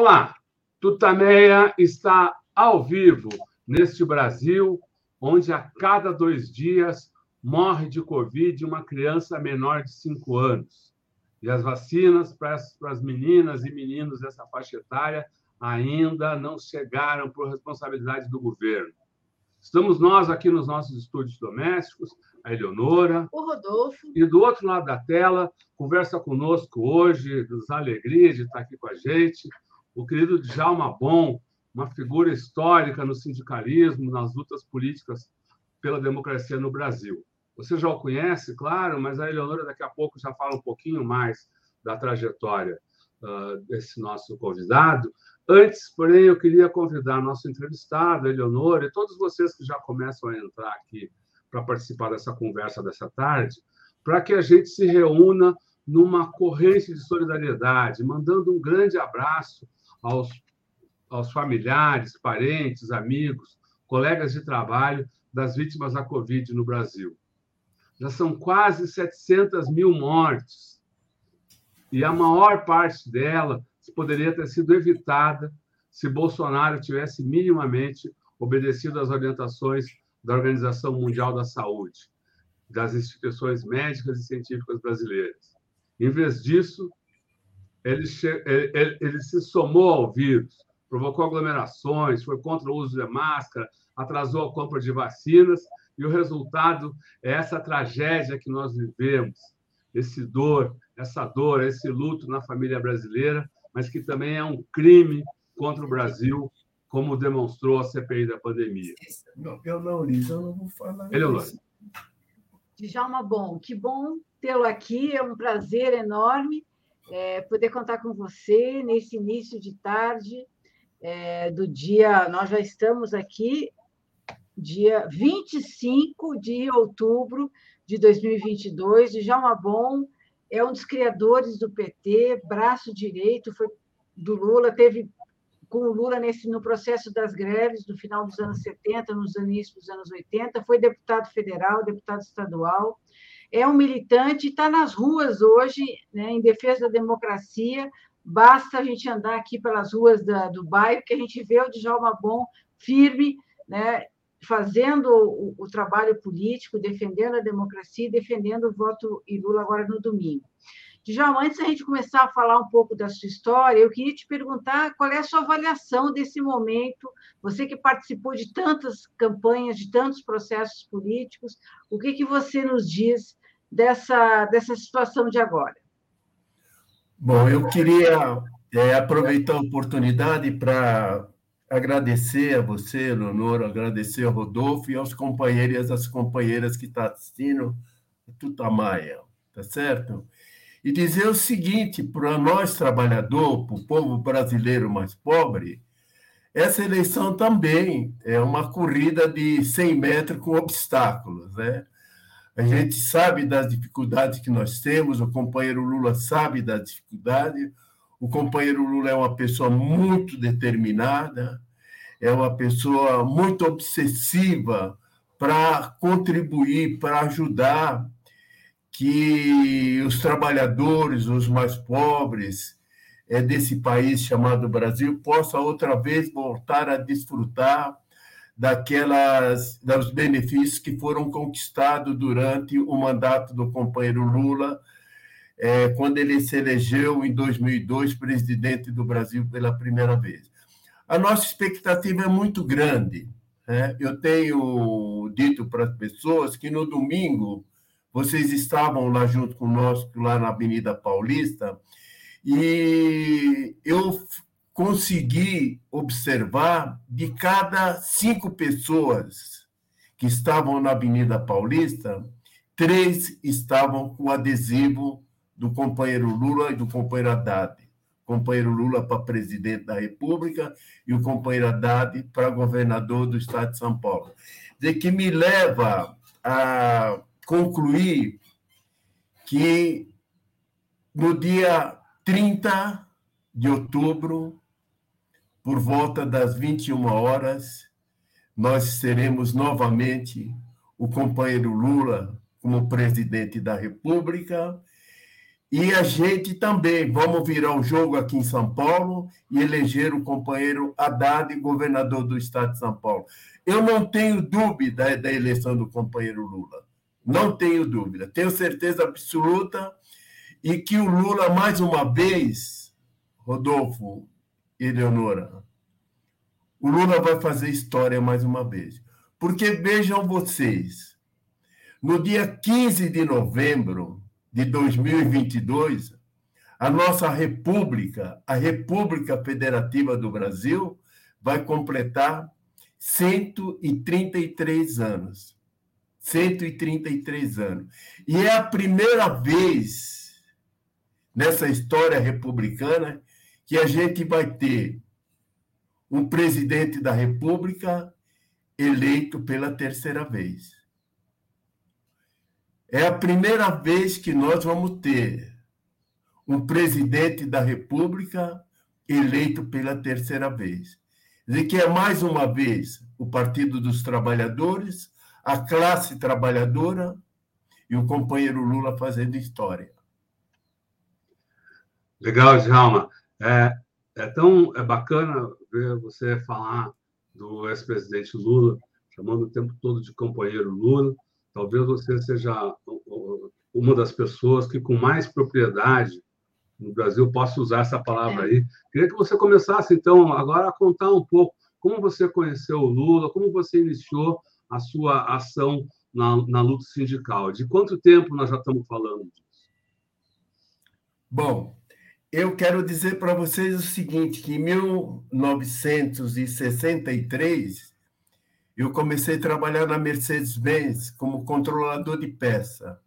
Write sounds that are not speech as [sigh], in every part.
Olá, Tutameia está ao vivo neste Brasil, onde a cada dois dias morre de Covid uma criança menor de cinco anos. E as vacinas para as meninas e meninos dessa faixa etária ainda não chegaram por responsabilidade do governo. Estamos nós aqui nos nossos estúdios domésticos, a Eleonora. O Rodolfo. E do outro lado da tela, conversa conosco hoje, nos alegria de estar aqui com a gente, o querido Djalma Bom, uma figura histórica no sindicalismo, nas lutas políticas pela democracia no Brasil. Você já o conhece, claro, mas a Eleonora daqui a pouco já fala um pouquinho mais da trajetória uh, desse nosso convidado. Antes, porém, eu queria convidar nosso entrevistado, a Eleonora, e todos vocês que já começam a entrar aqui para participar dessa conversa dessa tarde, para que a gente se reúna numa corrente de solidariedade, mandando um grande abraço aos, aos familiares, parentes, amigos, colegas de trabalho das vítimas da Covid no Brasil. Já são quase 700 mil mortes, e a maior parte dela poderia ter sido evitada se Bolsonaro tivesse minimamente obedecido às orientações da Organização Mundial da Saúde, das instituições médicas e científicas brasileiras. Em vez disso, ele, ele, ele se somou ao vírus, provocou aglomerações, foi contra o uso de máscara, atrasou a compra de vacinas, e o resultado é essa tragédia que nós vivemos, esse dor, essa dor, esse luto na família brasileira, mas que também é um crime contra o Brasil, como demonstrou a CPI da pandemia. Não, eu não, Liz, eu não vou falar. Eleonora. Djalma, bom, que bom tê-lo aqui, é um prazer enorme é, poder contar com você nesse início de tarde é, do dia. Nós já estamos aqui, dia 25 de outubro de 2022. Djalma Bom é um dos criadores do PT, braço direito, foi do Lula, teve com o Lula nesse, no processo das greves do final dos anos 70, nos inícios dos anos 80, foi deputado federal, deputado estadual, é um militante, está nas ruas hoje, né, em defesa da democracia. Basta a gente andar aqui pelas ruas da, do bairro, que a gente vê o Djalma Bom firme, né, fazendo o, o, trabalho político, defendendo a democracia e defendendo o voto em Lula agora no domingo. Djalma, antes da gente começar a falar um pouco da sua história, eu queria te perguntar qual é a sua avaliação desse momento, você que participou de tantas campanhas, de tantos processos políticos, o que, que você nos diz dessa, dessa situação de agora? Bom, eu queria é, aproveitar a oportunidade para agradecer a você, Leonor, agradecer ao Rodolfo e aos companheiros e às companheiras que estão assistindo, Tutamaia, tá certo? E dizer o seguinte, para nós trabalhadores, para o povo brasileiro mais pobre, essa eleição também é uma corrida de 100 metros com obstáculos, né? A gente sabe das dificuldades que nós temos, o companheiro Lula sabe das dificuldades, o companheiro Lula é uma pessoa muito determinada, é uma pessoa muito obsessiva para contribuir, para ajudar que os trabalhadores, os mais pobres é, desse país chamado Brasil, possam outra vez voltar a desfrutar daquelas dos benefícios que foram conquistados durante o mandato do companheiro Lula, é, quando ele se elegeu em 2002 presidente do Brasil pela primeira vez. A nossa expectativa é muito grande. Né? Eu tenho dito para as pessoas que no domingo vocês estavam lá junto conosco, lá na Avenida Paulista, e eu consegui observar de cada cinco pessoas que estavam na Avenida Paulista, três estavam com adesivo do companheiro Lula e do companheiro Haddad. Companheiro Lula para presidente da República e o companheiro Haddad para governador do estado de São Paulo. De que me leva a concluir que no dia 30 de outubro por volta das 21 horas, nós teremos novamente o companheiro Lula como presidente da República E a gente também vamos virar o jogo aqui em São Paulo e eleger o companheiro Haddad, governador do estado de São Paulo. Eu não tenho dúvida da eleição do companheiro Lula. Não tenho dúvida. Tenho certeza absoluta e que o Lula, mais uma vez, Rodolfo e Eleonora, o Lula vai fazer história mais uma vez. Porque vejam vocês, no dia 15 de novembro de 2022, a nossa República, a República Federativa do Brasil, vai completar 133 anos. 133 anos. E é a primeira vez nessa história republicana que a gente vai ter um presidente da República eleito pela terceira vez. É a primeira vez que nós vamos ter um presidente da República eleito pela terceira vez. E que é mais uma vez o Partido dos Trabalhadores, a classe trabalhadora e o companheiro Lula fazendo história. Legal, Djalma. É, é tão é bacana ver você falar do ex-presidente Lula, chamando o tempo todo de companheiro Lula. Talvez você seja uma das pessoas que, com mais propriedade no Brasil, possa usar essa palavra é. aí. Queria que você começasse, então, agora a contar um pouco como você conheceu o Lula, como você iniciou a sua ação na, na luta sindical. De quanto tempo nós já estamos falando disso? Bom, eu quero dizer para vocês o seguinte, que em 1963 eu comecei a trabalhar na Mercedes-Benz como controlador de peça.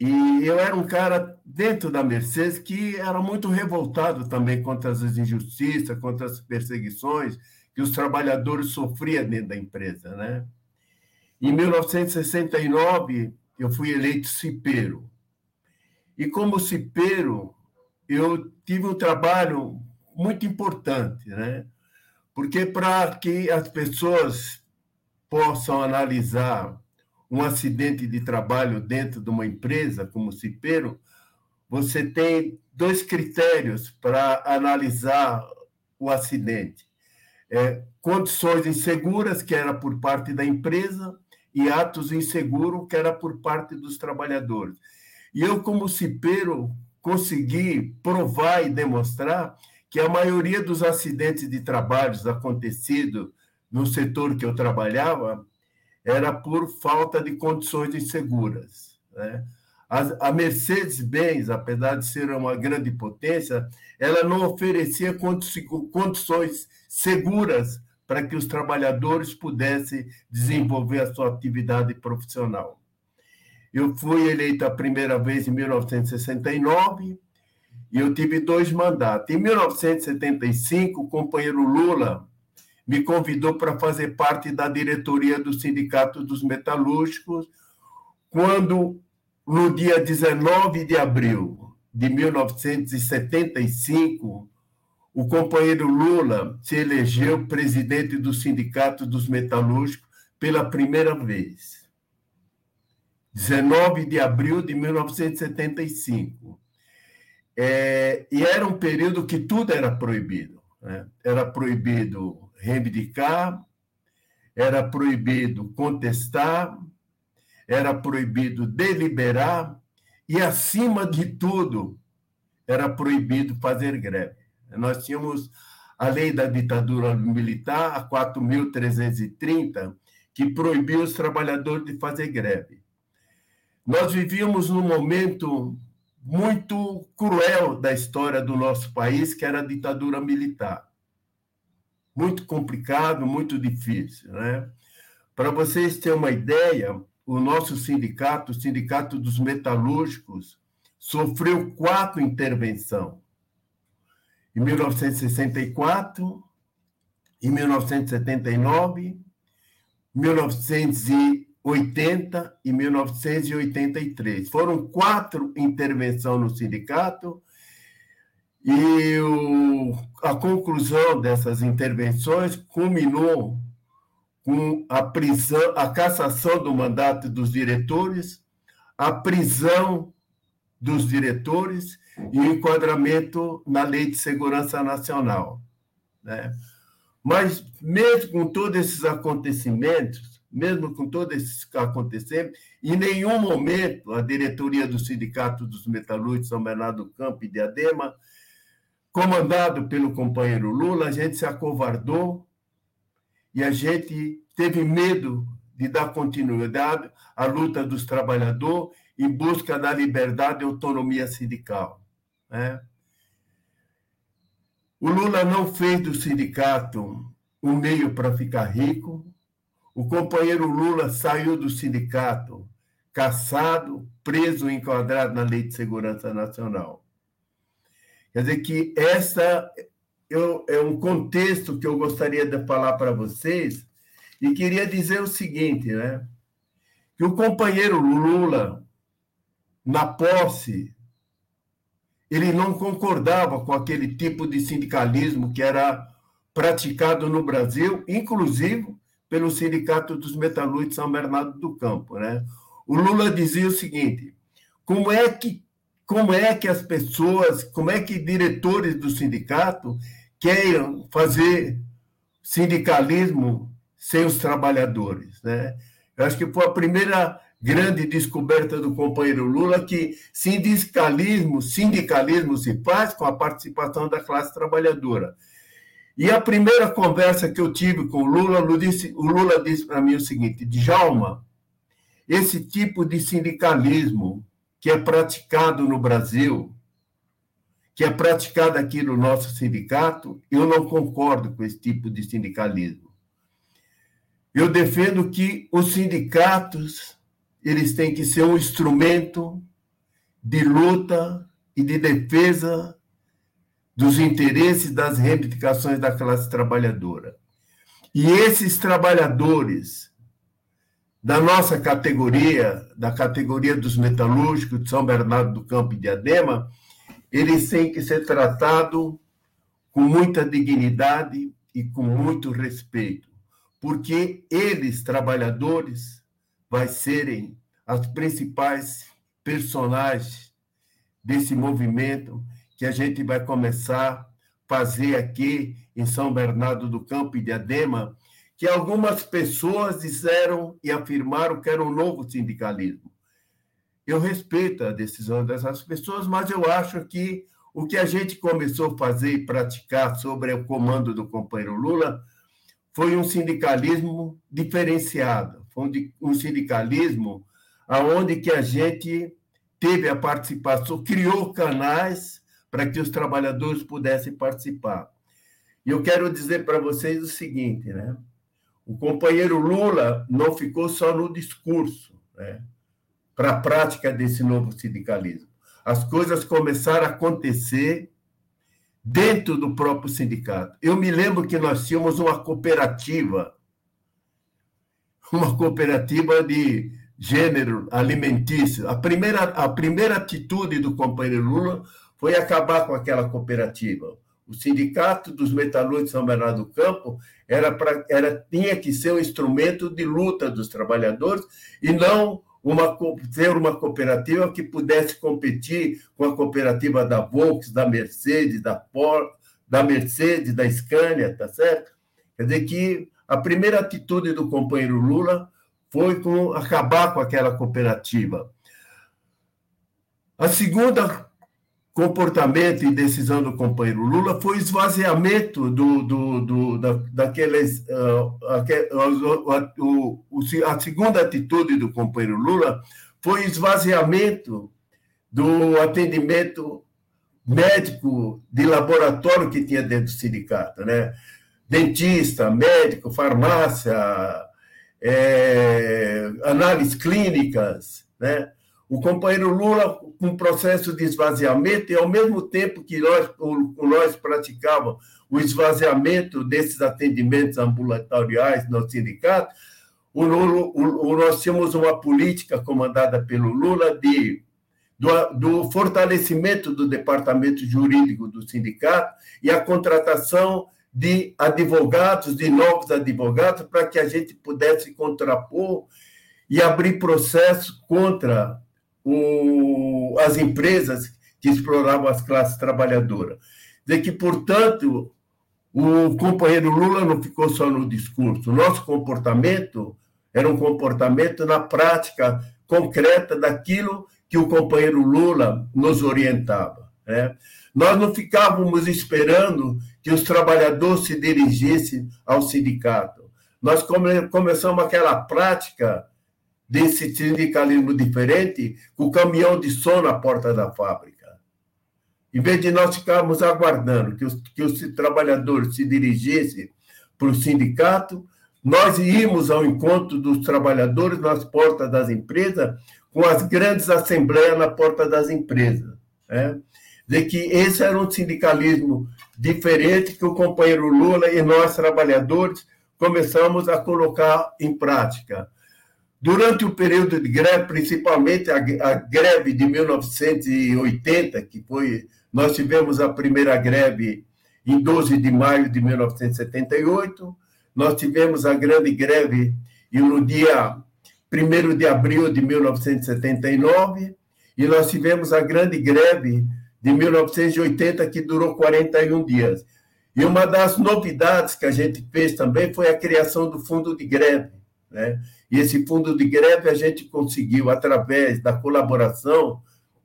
E eu era um cara dentro da Mercedes que era muito revoltado também contra as injustiças, contra as perseguições que os trabalhadores sofriam dentro da empresa, né? Em 1969 eu fui eleito cipeiro. E como cipeiro, eu tive um trabalho muito importante, né? Porque para que as pessoas possam analisar um acidente de trabalho dentro de uma empresa como cipeiro, você tem dois critérios para analisar o acidente. É, condições inseguras, que era por parte da empresa, e atos inseguros, que era por parte dos trabalhadores. E eu, como cipeiro, consegui provar e demonstrar que a maioria dos acidentes de trabalhos acontecidos no setor que eu trabalhava era por falta de condições inseguras. Né? A Mercedes-Benz, apesar de ser uma grande potência, ela não oferecia condições seguras para que os trabalhadores pudessem desenvolver a sua atividade profissional. Eu fui eleito a primeira vez em 1969 e eu tive dois mandatos. Em 1975, o companheiro Lula me convidou para fazer parte da diretoria do Sindicato dos Metalúrgicos, quando, no dia 19 de abril de 1975, o companheiro Lula se elegeu presidente do Sindicato dos Metalúrgicos pela primeira vez. 19 de abril de 1975. É, e era um período que tudo era proibido. Né? Era proibido reivindicar, era proibido contestar, era proibido deliberar e, acima de tudo, era proibido fazer greve. Nós tínhamos a lei da ditadura militar, a 4.330, que proibia os trabalhadores de fazer greve. Nós vivíamos num momento muito cruel da história do nosso país, que era a ditadura militar. Muito complicado, muito difícil. Né? Para vocês terem uma ideia, o nosso sindicato, o Sindicato dos Metalúrgicos, sofreu quatro intervenções. Em 1964, em 1979, 1980 80 e 1983. Foram quatro intervenções no sindicato e o, a conclusão dessas intervenções culminou com a prisão, a cassação do mandato dos diretores, a prisão dos diretores e o enquadramento na Lei de Segurança Nacional. Né? Mas, mesmo com todos esses acontecimentos, mesmo com todos esses acontecimentos, em nenhum momento a diretoria do Sindicato dos Metalúrgicos São Bernardo do Campo e Diadema, comandado pelo companheiro Lula, a gente se acovardou e a gente teve medo de dar continuidade à luta dos trabalhadores em busca da liberdade e autonomia sindical. Né? O Lula não fez do sindicato um meio para ficar rico. O companheiro Lula saiu do sindicato caçado, preso, enquadrado na Lei de Segurança Nacional. Quer dizer que essa eu, é um contexto que eu gostaria de falar para vocês e queria dizer o seguinte, né? Que o companheiro Lula, na posse, ele não concordava com aquele tipo de sindicalismo que era praticado no Brasil, inclusive pelo Sindicato dos Metalúrgicos São Bernardo do Campo, né? O Lula dizia o seguinte: como é que como é que as pessoas, como é que diretores do sindicato queiram fazer sindicalismo sem os trabalhadores, né? Eu acho que foi a primeira grande descoberta do companheiro Lula que sindicalismo, sindicalismo se faz com a participação da classe trabalhadora. E a primeira conversa que eu tive com o Lula, o Lula disse, para mim o seguinte: Djalma, esse tipo de sindicalismo que é praticado no Brasil, que é praticado aqui no nosso sindicato, eu não concordo com esse tipo de sindicalismo. Eu defendo que os sindicatos eles têm que ser um instrumento de luta e de defesa dos interesses das reivindicações da classe trabalhadora. E esses trabalhadores da nossa categoria, da categoria dos metalúrgicos de São Bernardo do Campo e Diadema, eles têm que ser tratados com muita dignidade e com muito respeito, porque eles, trabalhadores, vai serem as principais personagens desse movimento que a gente vai começar a fazer aqui em São Bernardo do Campo e Diadema, que algumas pessoas disseram e afirmaram que era um novo sindicalismo. Eu respeito a decisão dessas pessoas, mas eu acho que o que a gente começou a fazer e praticar sobre o comando do companheiro Lula foi um sindicalismo diferenciado, foi um sindicalismo aonde que a gente teve a participação, criou canais para que os trabalhadores pudessem participar. E eu quero dizer para vocês o seguinte, né? O companheiro Lula não ficou só no discurso, né? Para a prática desse novo sindicalismo. As coisas começaram a acontecer dentro do próprio sindicato. Eu me lembro que nós tínhamos uma cooperativa, uma cooperativa de gênero alimentício. A primeira, a primeira atitude do companheiro Lula foi acabar com aquela cooperativa. O Sindicato dos Metalúrgicos de São Bernardo do Campo era, pra, era tinha que ser um instrumento de luta dos trabalhadores e não uma, ser uma cooperativa que pudesse competir com a cooperativa da Volks, da Mercedes, da Ford, da Mercedes, da Scania, tá certo? Quer dizer que a primeira atitude do companheiro Lula foi com, acabar com aquela cooperativa. A segunda comportamento e decisão do companheiro Lula foi esvaziamento do, do, do da, daqueles. Uh, o, o, a segunda atitude do companheiro Lula foi esvaziamento do atendimento médico de laboratório que tinha dentro do sindicato, né? Dentista, médico, farmácia, é, análises clínicas, né? o companheiro Lula um processo de esvaziamento e ao mesmo tempo que nós, nós praticávamos o esvaziamento desses atendimentos ambulatoriais no sindicato, o Lula, o, nós tínhamos uma política comandada pelo Lula de do, do, fortalecimento do departamento jurídico do sindicato e a contratação de advogados, de novos advogados, para que a gente pudesse contrapor e abrir processo contra o, as empresas que exploravam as classes trabalhadoras. De que, portanto, o companheiro Lula não ficou só no discurso. Nosso comportamento era um comportamento na prática concreta daquilo que o companheiro Lula nos orientava. Né? Nós não ficávamos esperando que os trabalhadores se dirigissem ao sindicato. Nós come, começamos aquela prática desse sindicalismo diferente com o caminhão de som na porta da fábrica. Em vez de nós ficarmos aguardando que os, que os trabalhadores se dirigissem para o sindicato, nós íamos ao encontro dos trabalhadores nas portas das empresas com as grandes assembleias na porta das empresas. Né? De que esse era um sindicalismo diferente que o companheiro Lula e nós, trabalhadores, começamos a colocar em prática. Durante o período de greve, principalmente a, a greve de 1980, que foi. Nós tivemos a primeira greve em 12 de maio de 1978, nós tivemos a grande greve no dia 1 de abril de 1979, e nós tivemos a grande greve de 1980, que durou 41 dias. E uma das novidades que a gente fez também foi a criação do fundo de greve. Né? E esse fundo de greve a gente conseguiu, através da colaboração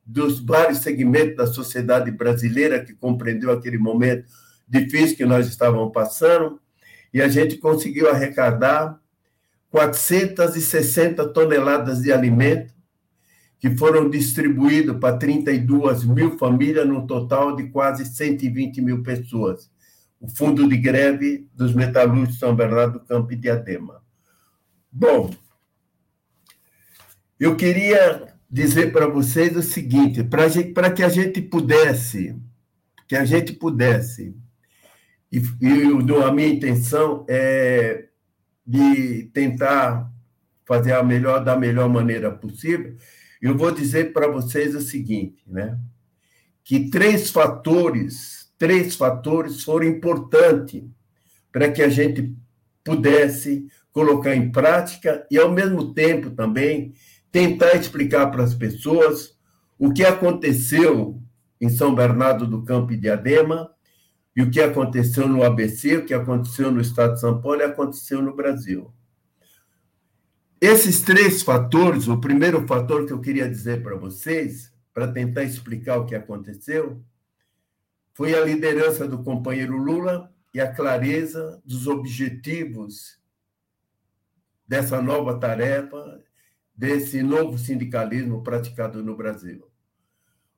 dos vários segmentos da sociedade brasileira, que compreendeu aquele momento difícil que nós estávamos passando, e a gente conseguiu arrecadar 460 toneladas de alimento que foram distribuídos para 32 mil famílias, num total de quase 120 mil pessoas. O fundo de greve dos metalúrgicos de São Bernardo do Campo e Diadema. Bom, eu queria dizer para vocês o seguinte, para que a gente pudesse, que a gente pudesse, e, a minha intenção é de tentar fazer a melhor da melhor maneira possível, eu vou dizer para vocês o seguinte, né? Que três fatores, três fatores foram importantes para que a gente pudesse colocar em prática e ao mesmo tempo também tentar explicar para as pessoas o que aconteceu em São Bernardo do Campo e Diadema e o que aconteceu no ABC, o que aconteceu no estado de São Paulo e aconteceu no Brasil. Esses três fatores, o primeiro fator que eu queria dizer para vocês, para tentar explicar o que aconteceu, foi a liderança do companheiro Lula e a clareza dos objetivos dessa nova tarefa, desse novo sindicalismo praticado no Brasil.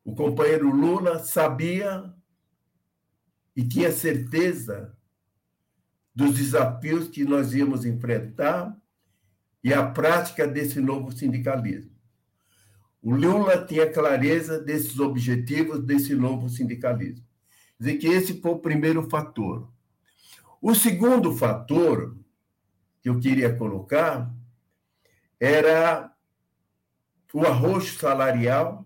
O companheiro Lula sabia e tinha certeza dos desafios que nós íamos enfrentar e a prática desse novo sindicalismo. O Lula tinha clareza desses objetivos desse novo sindicalismo. Quer dizer que esse foi o primeiro fator. O segundo fator que eu queria colocar era o arroxo salarial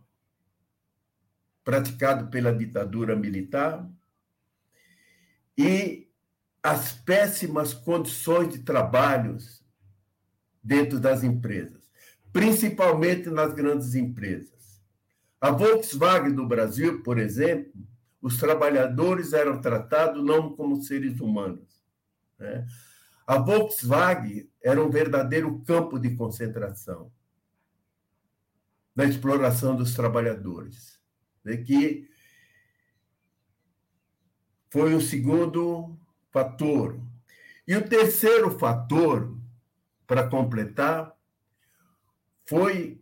praticado pela ditadura militar e as péssimas condições de trabalho dentro das empresas, principalmente nas grandes empresas. A Volkswagen do Brasil, por exemplo, os trabalhadores eram tratados não como seres humanos. Né? A Volkswagen era um verdadeiro campo de concentração na exploração dos trabalhadores, né? que foi o segundo fator. E o terceiro fator, para completar, foi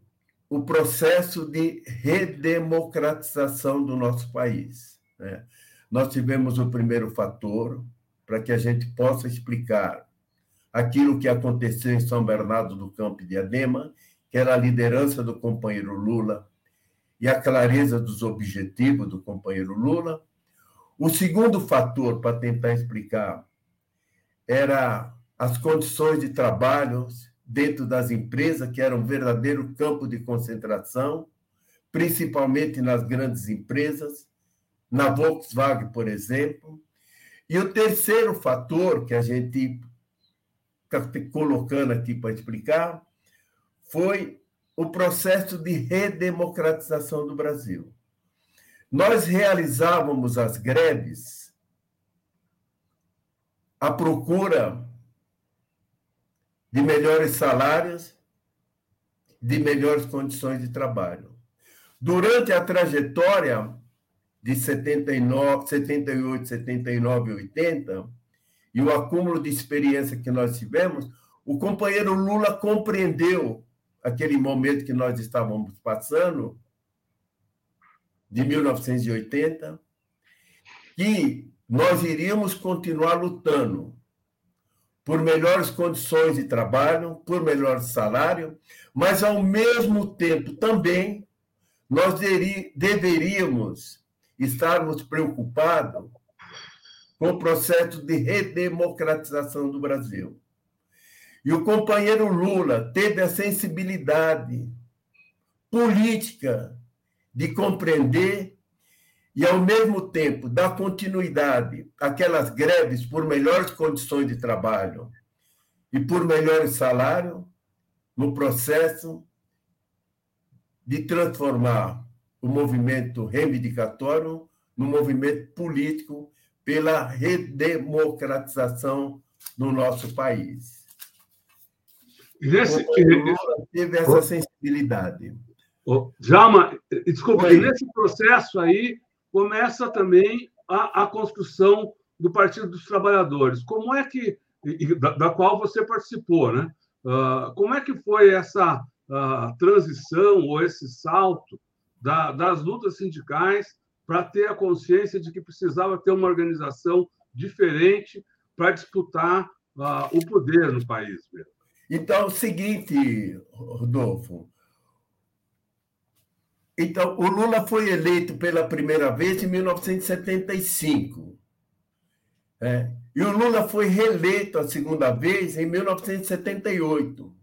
o processo de redemocratização do nosso país. Né? Nós tivemos o primeiro fator para que a gente possa explicar aquilo que aconteceu em São Bernardo do Campo de Adema, que era a liderança do companheiro Lula e a clareza dos objetivos do companheiro Lula, o segundo fator para tentar explicar era as condições de trabalho dentro das empresas, que era um verdadeiro campo de concentração, principalmente nas grandes empresas, na Volkswagen, por exemplo. E o terceiro fator que a gente colocando aqui para explicar foi o processo de redemocratização do Brasil. Nós realizávamos as greves à procura de melhores salários, de melhores condições de trabalho. Durante a trajetória de 79, 78, 79 e 80, e o acúmulo de experiência que nós tivemos, o companheiro Lula compreendeu aquele momento que nós estávamos passando, de 1980, que nós iríamos continuar lutando por melhores condições de trabalho, por melhor salário, mas, ao mesmo tempo, também nós deveríamos estarmos preocupados com o processo de redemocratização do Brasil. E o companheiro Lula teve a sensibilidade política de compreender e, ao mesmo tempo, dar continuidade àquelas greves por melhores condições de trabalho e por melhores salário, no processo de transformar o movimento reivindicatório no movimento político pela redemocratização no nosso país. Nesse, o Lula teve essa sensibilidade. Oh, Jalma, desculpa, nesse processo aí começa também a, a, construção do Partido dos Trabalhadores. Como é que, da, da qual você participou, né? Uh, como é que foi essa uh, transição ou esse salto da, das lutas sindicais para ter a consciência de que precisava ter uma organização diferente para disputar uh, o poder no país mesmo? Então, é o seguinte, Rodolfo, então, o Lula foi eleito pela primeira vez em 1975. É, e o Lula foi reeleito a segunda vez em 1978.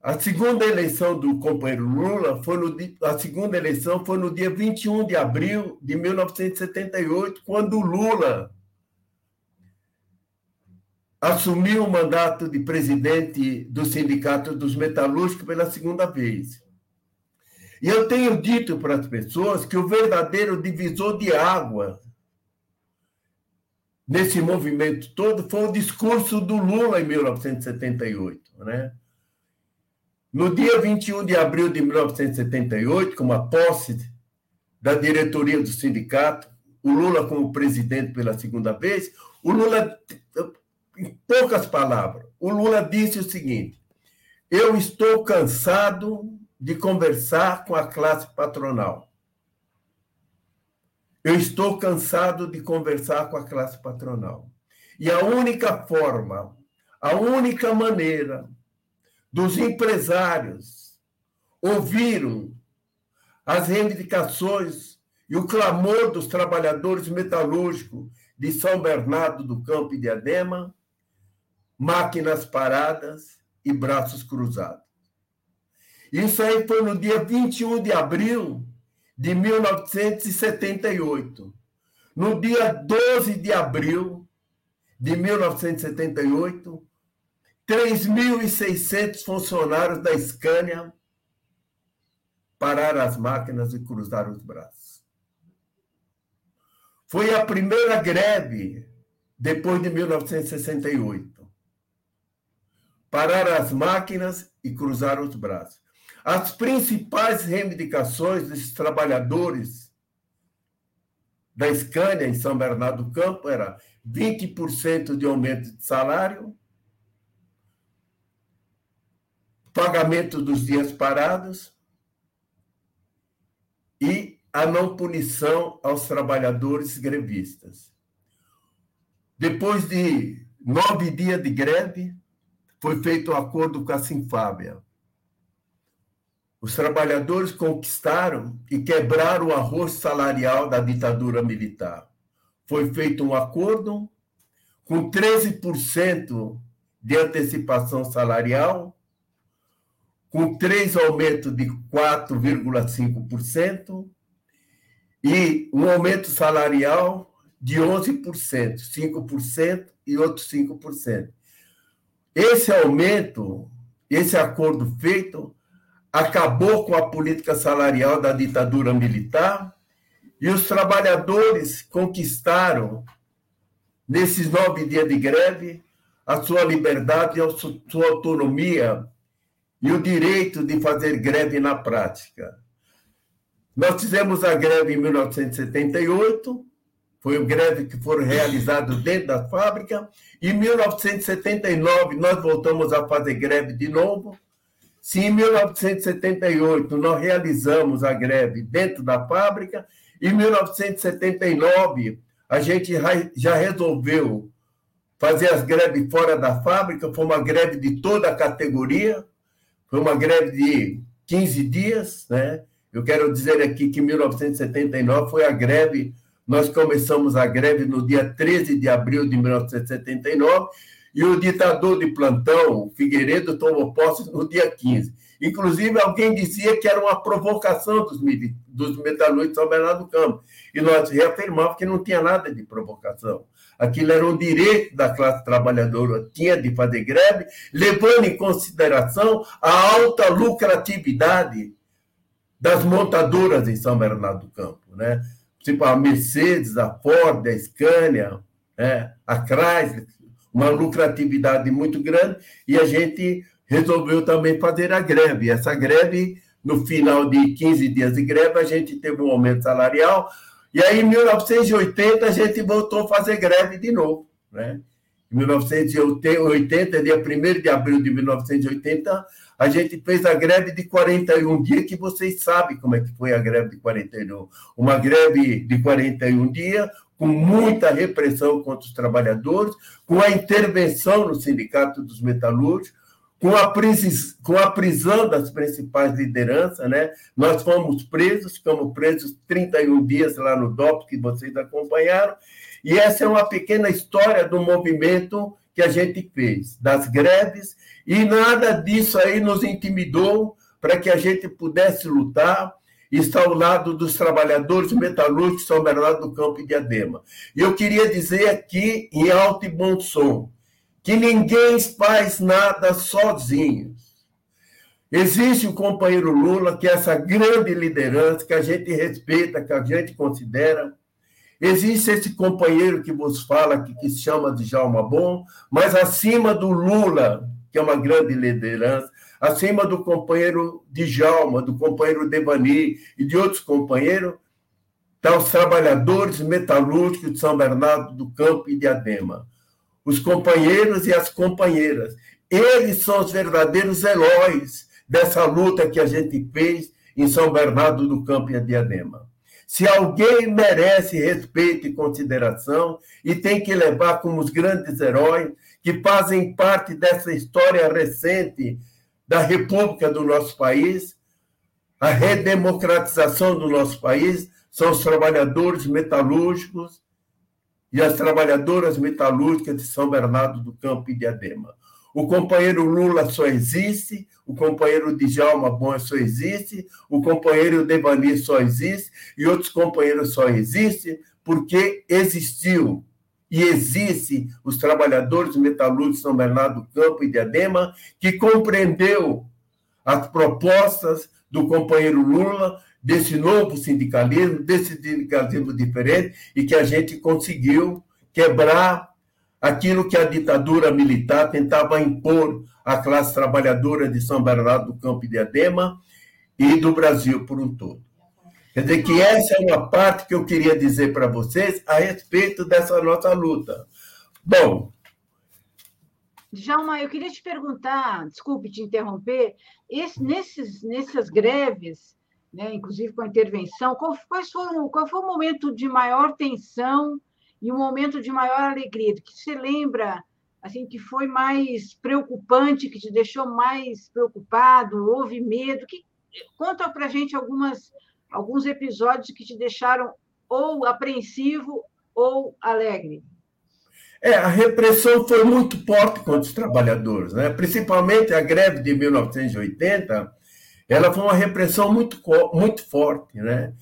A segunda eleição do companheiro Lula foi no a segunda eleição foi no dia 21 de abril de 1978, quando Lula assumiu o mandato de presidente do Sindicato dos Metalúrgicos pela segunda vez. E eu tenho dito para as pessoas que o verdadeiro divisor de água nesse movimento todo foi o discurso do Lula em 1978, né? No dia 21 de abril de 1978, com a posse da diretoria do sindicato, o Lula como presidente pela segunda vez, o Lula, em poucas palavras, o Lula disse o seguinte: eu estou cansado de conversar com a classe patronal. Eu estou cansado de conversar com a classe patronal. E a única forma, a única maneira dos empresários ouviram as reivindicações e o clamor dos trabalhadores metalúrgicos de São Bernardo do Campo e de Adema, máquinas paradas e braços cruzados. Isso aí foi no dia 21 de abril de 1978. No dia 12 de abril de 1978, 3.600 funcionários da Scania pararam as máquinas e cruzaram os braços. Foi a primeira greve depois de 1968. Pararam as máquinas e cruzaram os braços. As principais reivindicações desses trabalhadores da Scania em São Bernardo do Campo era 20% de aumento de salário, pagamento dos dias parados e a não punição aos trabalhadores grevistas. Depois de nove dias de greve, foi feito um acordo com a Sinfábia. Os trabalhadores conquistaram e quebraram o arroz salarial da ditadura militar. Foi feito um acordo com 13% de antecipação salarial, com três aumentos de 4,5% e um aumento salarial de 11%, 5% e outros 5%. Esse aumento esse acordo feito acabou com a política salarial da ditadura militar e os trabalhadores conquistaram, nesses nove dias de greve, a sua liberdade, a sua autonomia e o direito de fazer greve na prática. Nós fizemos a greve em 1978, foi uma greve que foi realizada dentro da fábrica. Em 1979, nós voltamos a fazer greve de novo. Se em 1978 nós realizamos a greve dentro da fábrica, em 1979 a gente já resolveu fazer as greves fora da fábrica, foi uma greve de toda a categoria, foi uma greve de 15 dias, né? Eu quero dizer aqui que 1979 foi a greve, nós começamos a greve no dia 13 de abril de 1979 e o ditador de plantão, Figueiredo, tomou posse no dia 15. Inclusive, alguém dizia que era uma provocação dos, dos metalúrgicos São Bernardo do Campo. E nós reafirmávamos que não tinha nada de provocação. Aquilo era um direito da classe trabalhadora, tinha de fazer greve, levando em consideração a alta lucratividade das montadoras em São Bernardo do Campo, né? Tipo a Mercedes, a Ford, a Scania, né? a Chrysler, uma lucratividade muito grande, e a gente resolveu também fazer a greve. Essa greve, no final de 15 dias de greve, a gente teve um aumento salarial, e aí, em 1980, a gente voltou a fazer greve de novo. Né? Em 1980, dia 1 de abril de 1980, a gente fez a greve de 41 dias, que vocês sabem como é que foi a greve de 41. Uma greve de 41 dias, com muita repressão contra os trabalhadores, com a intervenção no Sindicato dos Metalúrgicos, com a, prisão, com a prisão das principais lideranças, né? Nós fomos presos, ficamos presos 31 dias lá no DOP, que vocês acompanharam, e essa é uma pequena história do movimento que a gente fez, das greves, e nada disso aí nos intimidou para que a gente pudesse lutar e estar ao lado dos trabalhadores metalúrgicos São Bernardo do Campo e Diadema. E eu queria dizer aqui, em alto e bom som, que ninguém faz nada sozinho. Existe o companheiro Lula, que é essa grande liderança que a gente respeita, que a gente considera. Existe esse companheiro que vos fala, que, que se chama de Jalma Bom, mas acima do Lula, que é uma grande liderança, acima do companheiro Djalma, do companheiro Devani e de outros companheiros, estão tá os trabalhadores metalúrgicos de São Bernardo do Campo e de Adema os companheiros e as companheiras. Eles são os verdadeiros heróis dessa luta que a gente fez em São Bernardo do Campo e a Diadema. Se alguém merece respeito e consideração e tem que levar como os grandes heróis que fazem parte dessa história recente da República do nosso país, a redemocratização do nosso país, são os trabalhadores metalúrgicos, e as trabalhadoras metalúrgicas de São Bernardo do Campo e Diadema. O companheiro Lula só existe, o companheiro Djalma Bom só existe, o companheiro Devani só existe e outros companheiros só existem porque existiu e existe os trabalhadores metalúrgicos de São Bernardo do Campo e Diadema que compreendeu as propostas do companheiro Lula desse novo sindicalismo, desse sindicalismo diferente, e que a gente conseguiu quebrar aquilo que a ditadura militar tentava impor à classe trabalhadora de São Bernardo do Campo e Diadema e do Brasil por um todo. Quer dizer que essa é uma parte que eu queria dizer para vocês a respeito dessa nossa luta. Bom. Djalma, eu queria te perguntar, desculpe te interromper, esse, nesses, nessas greves, né, inclusive com a intervenção. Qual, quais foram, qual foi o momento de maior tensão e o momento de maior alegria? Que você lembra assim que foi mais preocupante, que te deixou mais preocupado, houve medo? Que, conta para gente algumas alguns episódios que te deixaram ou apreensivo ou alegre. É, a repressão foi muito forte contra os trabalhadores, né? principalmente a greve de 1980, ela foi uma repressão muito, muito forte, né?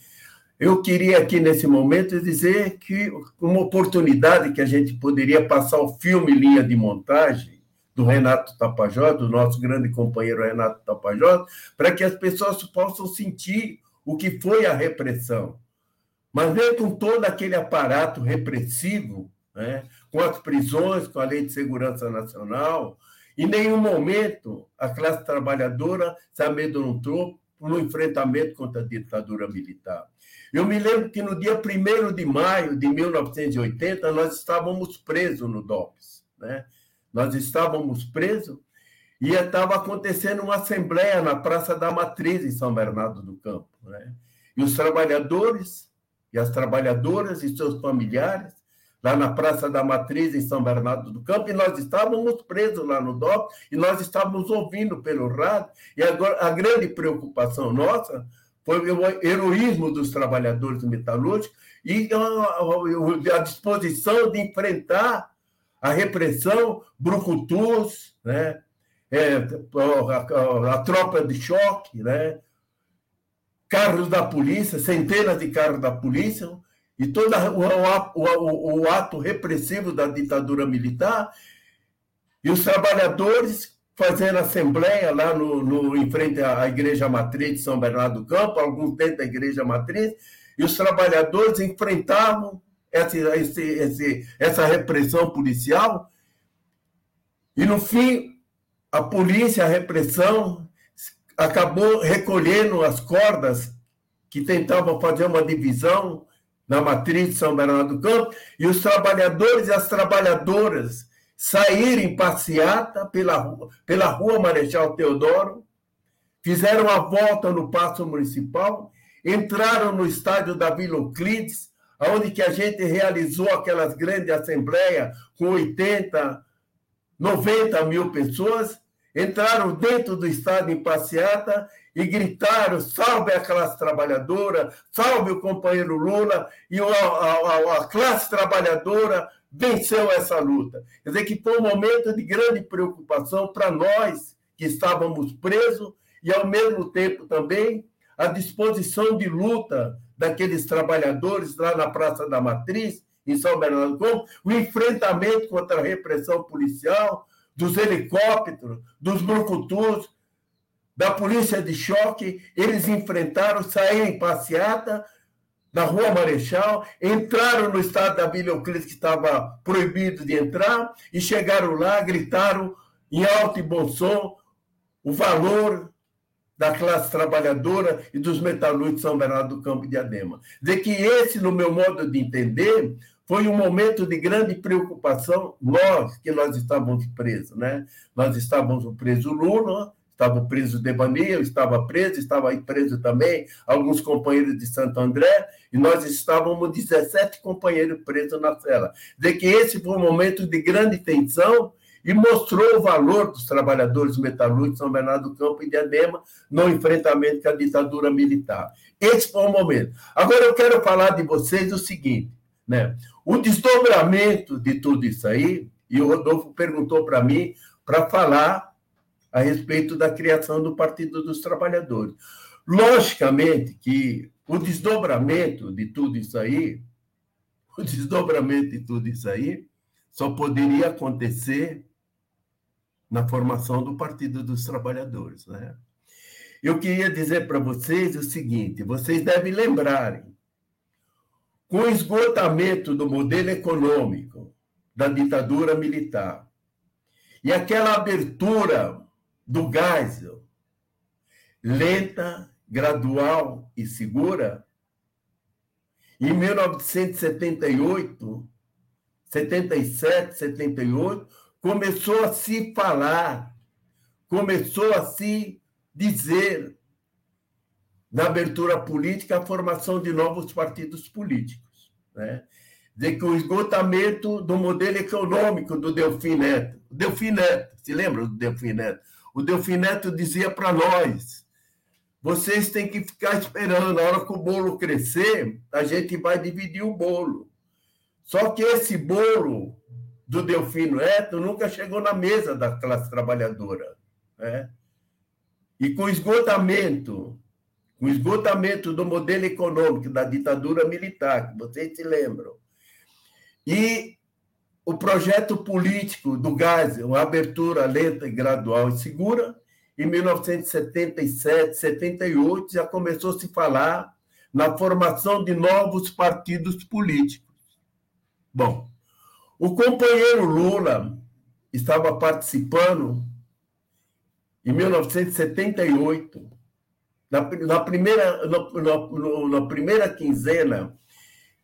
Eu queria aqui nesse momento dizer que uma oportunidade que a gente poderia passar o filme linha de montagem do Renato Tapajós, do nosso grande companheiro Renato Tapajós, para que as pessoas possam sentir o que foi a repressão. Mas mesmo com todo aquele aparato repressivo, né, com as prisões, com a Lei de Segurança Nacional, em nenhum momento a classe trabalhadora se amedrontou no enfrentamento contra a ditadura militar. Eu me lembro que no dia 1 de maio de 1980, nós estávamos presos no DOPS. Né? Nós estávamos presos e estava acontecendo uma assembleia na Praça da Matriz, em São Bernardo do Campo. Né? E os trabalhadores e as trabalhadoras e seus familiares, lá na Praça da Matriz, em São Bernardo do Campo, e nós estávamos presos lá no DOP, e nós estávamos ouvindo pelo rádio, e agora a grande preocupação nossa foi o heroísmo dos trabalhadores metalúrgicos e a, a disposição de enfrentar a repressão, brucutus, né? É, a, a, tropa de choque, né? carros da polícia, centenas de carros da polícia, e todo o, o, o ato repressivo da ditadura militar, e os trabalhadores fazendo assembleia lá no, no, em frente à Igreja Matriz de São Bernardo do Campo, alguns dentro da Igreja Matriz, e os trabalhadores enfrentavam esse, esse, esse, essa repressão policial, e no fim, a polícia, a repressão, acabou recolhendo as cordas que tentavam fazer uma divisão na matriz de São Bernardo do Campo, e os trabalhadores e as trabalhadoras saírem passeata pela rua, pela rua Marechal Teodoro, fizeram a volta no Paço Municipal, entraram no estádio da Vila Euclides, onde que a gente realizou aquelas grandes assembleias com 80, 90 mil pessoas, entraram dentro do estado em passeata e gritaram: salve a classe trabalhadora, salve o companheiro Lula, e a, a, a classe trabalhadora venceu essa luta. Quer dizer que foi um momento de grande preocupação para nós que estávamos presos e, ao mesmo tempo, também a disposição de luta daqueles trabalhadores lá na Praça da Matriz, em São Bernardo do Campo, o enfrentamento contra a repressão policial, dos helicópteros, dos brucutus, da polícia de choque, eles enfrentaram, saíram em passeata na Rua Marechal, entraram no estado da Euclides, que estava proibido de entrar, e chegaram lá, gritaram em alto e bom som o valor da classe trabalhadora e dos metalúrgicos de São Bernardo do Campo e Diadema. De que esse, no meu modo de entender, foi um momento de grande preocupação, nós, que nós estávamos presos, né? Nós estávamos preso Lula, estava preso Debani, eu estava preso, estava aí preso também alguns companheiros de Santo André, e nós estávamos 17 companheiros presos na cela. De que esse foi um momento de grande tensão e mostrou o valor dos trabalhadores metalúrgicos de São Bernardo do Campo e Diadema no enfrentamento com a ditadura militar. Esse foi o momento. Agora eu quero falar de vocês o seguinte, né? O desdobramento de tudo isso aí, e o Rodolfo perguntou para mim para falar a respeito da criação do Partido dos Trabalhadores. Logicamente que o desdobramento de tudo isso aí, o desdobramento de tudo isso aí, só poderia acontecer na formação do Partido dos Trabalhadores, né? Eu queria dizer para vocês o seguinte: vocês devem lembrarem com o esgotamento do modelo econômico da ditadura militar e aquela abertura do gás lenta, gradual e segura, em 1978, 77, 78, começou a se falar, começou a se dizer na abertura política, a formação de novos partidos políticos. Né? De que o esgotamento do modelo econômico do Delfim Neto. Delfim Neto, se lembra do Delfim Neto? O Delfim Neto dizia para nós: vocês têm que ficar esperando, na hora que o bolo crescer, a gente vai dividir o bolo. Só que esse bolo do Delfim Neto nunca chegou na mesa da classe trabalhadora. Né? E com esgotamento o esgotamento do modelo econômico da ditadura militar, que vocês se lembram, e o projeto político do gás, uma abertura lenta, gradual e segura. Em 1977, 78, já começou a se falar na formação de novos partidos políticos. Bom, o companheiro Lula estava participando em 1978, na, na primeira, na, na primeira quinzena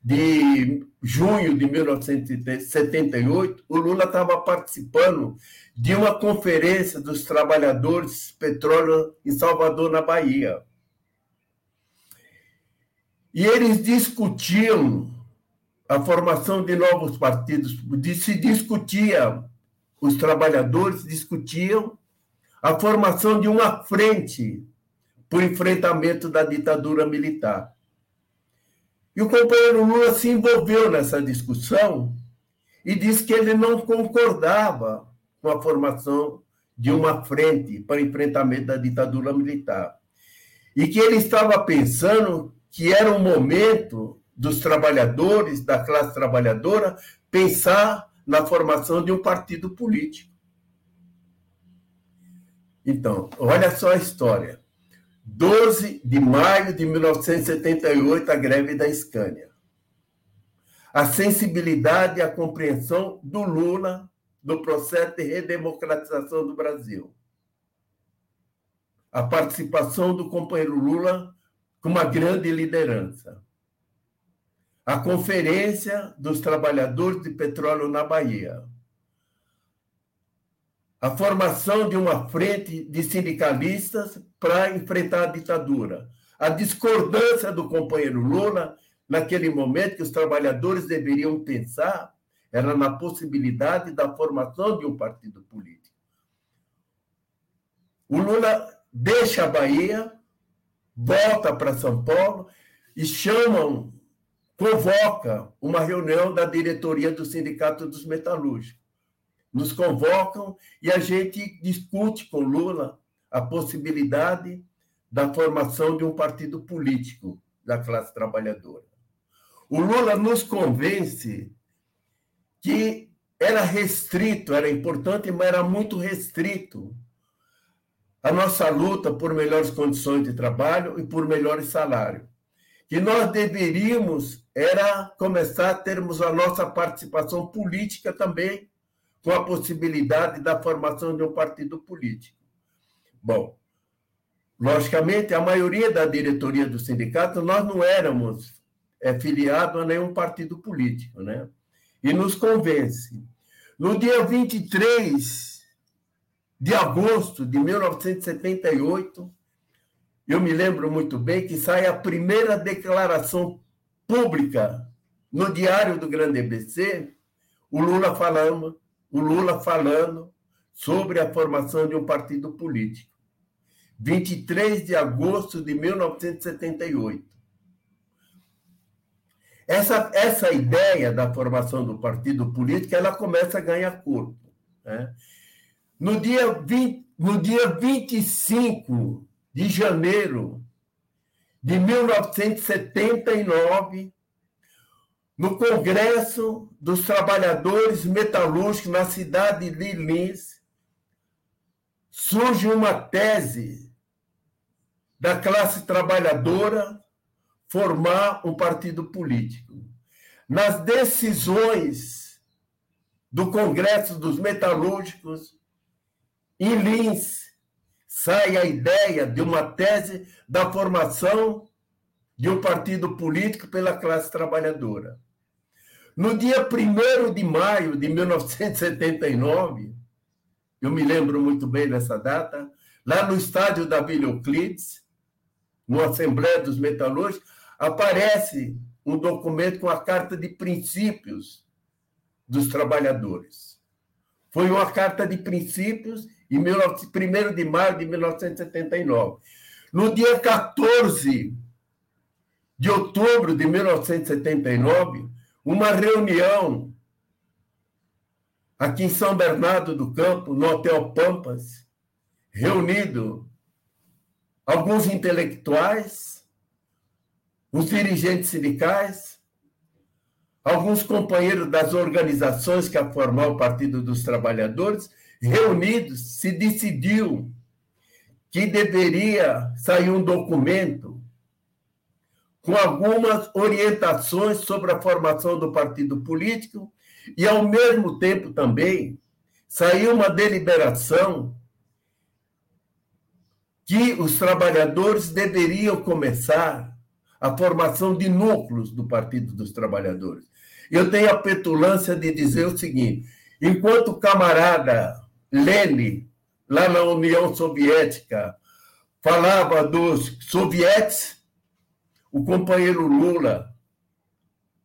de junho de 1978, o Lula estava participando de uma conferência dos trabalhadores petróleo em Salvador, na Bahia. E eles discutiam a formação de novos partidos, se discutia, os trabalhadores discutiam a formação de uma frente por enfrentamento da ditadura militar. E o companheiro Lula se envolveu nessa discussão e disse que ele não concordava com a formação de uma frente para enfrentamento da ditadura militar. E que ele estava pensando que era o momento dos trabalhadores, da classe trabalhadora, pensar na formação de um partido político. Então, olha só a história. 12 de maio de 1978, a greve da Scania. A sensibilidade e a compreensão do Lula do processo de redemocratização do Brasil. A participação do companheiro Lula com uma grande liderança. A Conferência dos Trabalhadores de Petróleo na Bahia a formação de uma frente de sindicalistas para enfrentar a ditadura. A discordância do companheiro Lula, naquele momento que os trabalhadores deveriam pensar, era na possibilidade da formação de um partido político. O Lula deixa a Bahia, volta para São Paulo e chamam, convoca uma reunião da diretoria do Sindicato dos Metalúrgicos nos convocam e a gente discute com Lula a possibilidade da formação de um partido político da classe trabalhadora. O Lula nos convence que era restrito, era importante, mas era muito restrito a nossa luta por melhores condições de trabalho e por melhores salários. Que nós deveríamos era começar a termos a nossa participação política também com a possibilidade da formação de um partido político. Bom, logicamente, a maioria da diretoria do sindicato, nós não éramos é, a nenhum partido político, né? E nos convence. No dia 23 de agosto de 1978, eu me lembro muito bem que sai a primeira declaração pública no Diário do Grande ABC, o Lula falando o Lula falando sobre a formação de um partido político. 23 de agosto de 1978. Essa, essa ideia da formação do partido político ela começa a ganhar corpo. Né? No, dia 20, no dia 25 de janeiro de 1979, no Congresso dos Trabalhadores Metalúrgicos na cidade de Lins, surge uma tese da classe trabalhadora formar um partido político. Nas decisões do Congresso dos Metalúrgicos, em Lins, sai a ideia de uma tese da formação de um partido político pela classe trabalhadora. No dia 1 de maio de 1979, eu me lembro muito bem dessa data, lá no estádio da Vila Euclides, no Assembleia dos Metalúrgicos, aparece um documento com a Carta de Princípios dos Trabalhadores. Foi uma carta de princípios em 1 de maio de 1979. No dia 14 de outubro de 1979, uma reunião aqui em São Bernardo do Campo, no Hotel Pampas, reunido alguns intelectuais, os dirigentes sindicais, alguns companheiros das organizações que formaram o Partido dos Trabalhadores, reunidos, se decidiu que deveria sair um documento com algumas orientações sobre a formação do partido político e, ao mesmo tempo, também saiu uma deliberação que os trabalhadores deveriam começar a formação de núcleos do Partido dos Trabalhadores. Eu tenho a petulância de dizer o seguinte: enquanto o camarada Lenin, lá na União Soviética, falava dos sovietes, o companheiro Lula,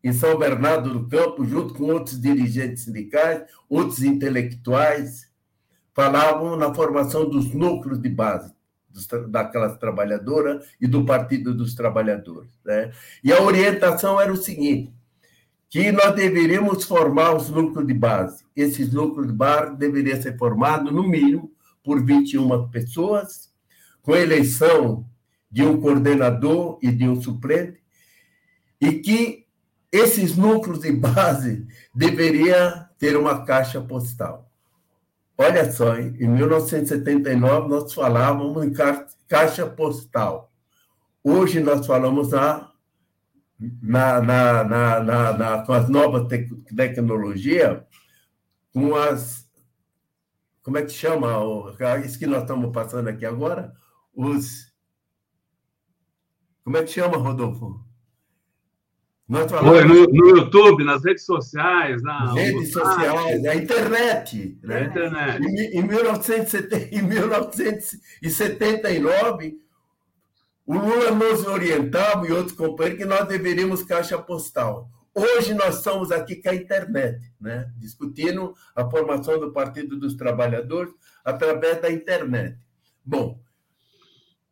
em São Bernardo do Campo, junto com outros dirigentes sindicais, outros intelectuais, falavam na formação dos núcleos de base da classe trabalhadora e do Partido dos Trabalhadores. Né? E a orientação era o seguinte: que nós deveríamos formar os núcleos de base. Esses núcleos de base deveriam ser formados, no mínimo, por 21 pessoas, com eleição de um coordenador e de um suplente, e que esses núcleos de base deveriam ter uma caixa postal. Olha só, em 1979 nós falávamos em caixa postal. Hoje nós falamos na, na, na, na, com as novas te tecnologias, com as. Como é que chama? Isso que nós estamos passando aqui agora? Os. Como é que chama, Rodolfo? Nós falamos... No, no, YouTube, nas redes sociais, na redes sociais, na internet. Né? internet. Em, em, 1970, em 1979, o Lula nos orientava e outros companheiros que nós deveríamos caixa postal. Hoje nós estamos aqui com a internet, né? discutindo a formação do Partido dos Trabalhadores através da internet. Bom,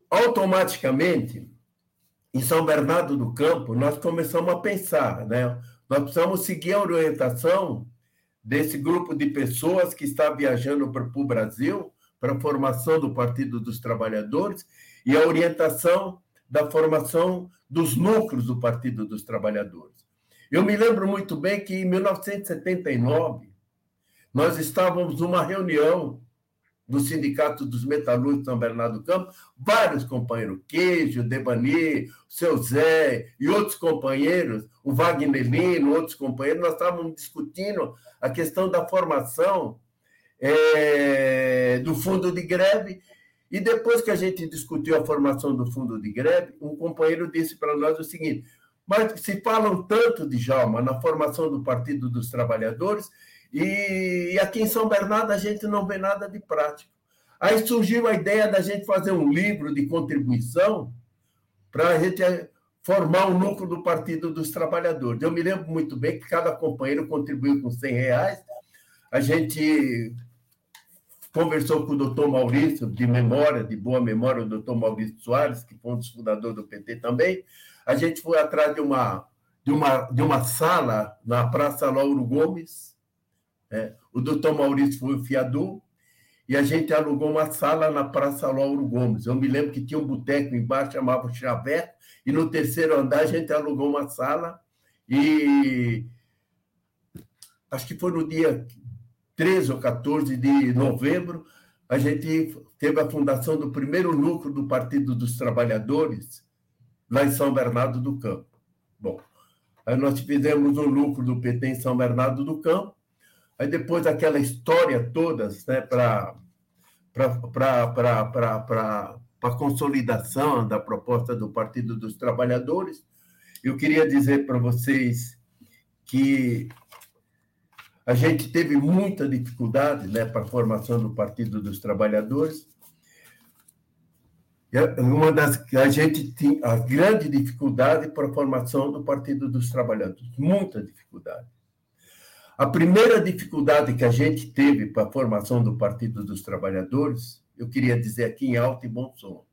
automaticamente em São Bernardo do Campo, nós começamos a pensar, né? Nós precisamos seguir a orientação desse grupo de pessoas que está viajando para o Brasil para a formação do Partido dos Trabalhadores e a orientação da formação dos núcleos do Partido dos Trabalhadores. Eu me lembro muito bem que em 1979 nós estávamos numa reunião do Sindicato dos Metalúrgicos São Bernardo do Campo, vários companheiros, Queijo, Debani, seu Zé e outros companheiros, o Wagner Lino, outros companheiros, nós estávamos discutindo a questão da formação é, do fundo de greve. E depois que a gente discutiu a formação do fundo de greve, um companheiro disse para nós o seguinte: mas se falam tanto de Jalma na formação do Partido dos Trabalhadores, e, aqui em São Bernardo a gente não vê nada de prático. Aí surgiu a ideia da gente fazer um livro de contribuição para a gente eh, formar o núcleo do Partido dos Trabalhadores. Eu me lembro muito bem que cada companheiro contribuiu com 100 reais. A gente conversou com o doutor Maurício, de memória, de boa memória, o doutor Maurício Soares, que foi um dos fundadores do PT também. A gente foi atrás de uma, de uma, de uma sala na Praça Lauro Gomes, é, o doutor Maurício foi o fiador e a gente alugou uma sala na Praça Lauro Gomes. Eu me lembro que tinha um boteco embaixo, chamava Chaveco, e no terceiro andar a gente alugou uma sala e acho que foi no dia 13 ou 14 de novembro, a gente teve a fundação do primeiro núcleo do Partido dos Trabalhadores, lá em São Bernardo do Campo. Bom, aí nós fizemos um núcleo do PT em São Bernardo do Campo, Aí depois daquela história toda, né, para a consolidação da proposta do Partido dos Trabalhadores, eu queria dizer para vocês que a gente teve muita dificuldade né, para a formação do Partido dos Trabalhadores. Uma das a gente tinha a grande dificuldade para a formação do Partido dos Trabalhadores, muita dificuldade. A primeira dificuldade que a gente teve para a formação do Partido dos Trabalhadores, eu queria dizer aqui em alto e bom som.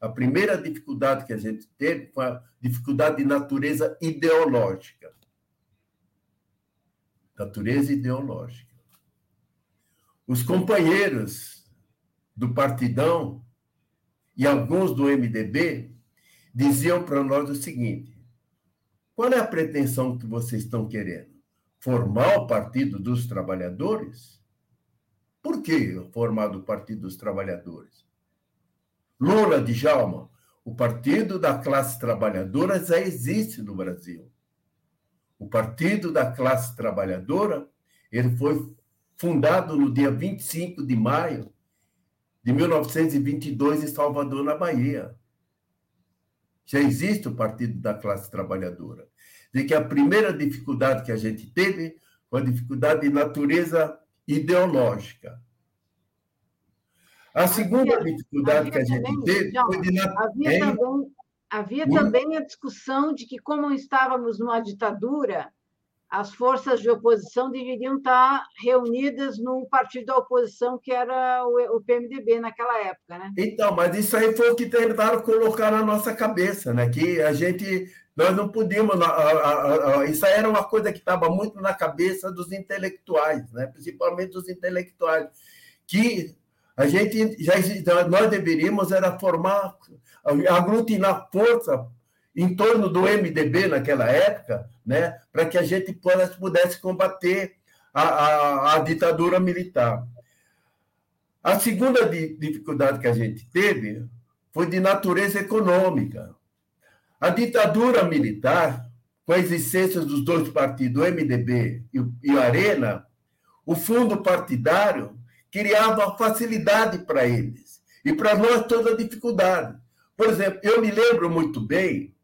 A primeira dificuldade que a gente teve foi a dificuldade de natureza ideológica. Natureza ideológica. Os companheiros do Partidão e alguns do MDB diziam para nós o seguinte: Qual é a pretensão que vocês estão querendo? Formar o Partido dos Trabalhadores? Por que formar o Partido dos Trabalhadores? Lula de Jalma, o Partido da Classe Trabalhadora já existe no Brasil. O Partido da Classe Trabalhadora, ele foi fundado no dia 25 de maio de 1922 em Salvador, na Bahia. Já existe o Partido da Classe Trabalhadora. De que a primeira dificuldade que a gente teve foi a dificuldade de natureza ideológica. A segunda havia, dificuldade havia que a gente também, teve foi de havia, também, havia também a discussão de que, como estávamos numa ditadura, as forças de oposição deveriam estar reunidas num partido da oposição que era o, PMDB naquela época, né? Então, mas isso aí foi o que tentaram colocar na nossa cabeça, né? Que a gente nós não podíamos. Isso era uma coisa que estava muito na cabeça dos intelectuais, né? Principalmente dos intelectuais, que a gente já nós deveríamos era formar aglutinar força em torno do MDB naquela época, né, para que a gente pudesse combater a, a, a, ditadura militar. A segunda dificuldade que a gente teve foi de natureza econômica. A ditadura militar, com a existência dos dois partidos, o MDB e o, Arena, o fundo partidário criava facilidade para eles. E para nós toda dificuldade. Por exemplo, eu me lembro muito bem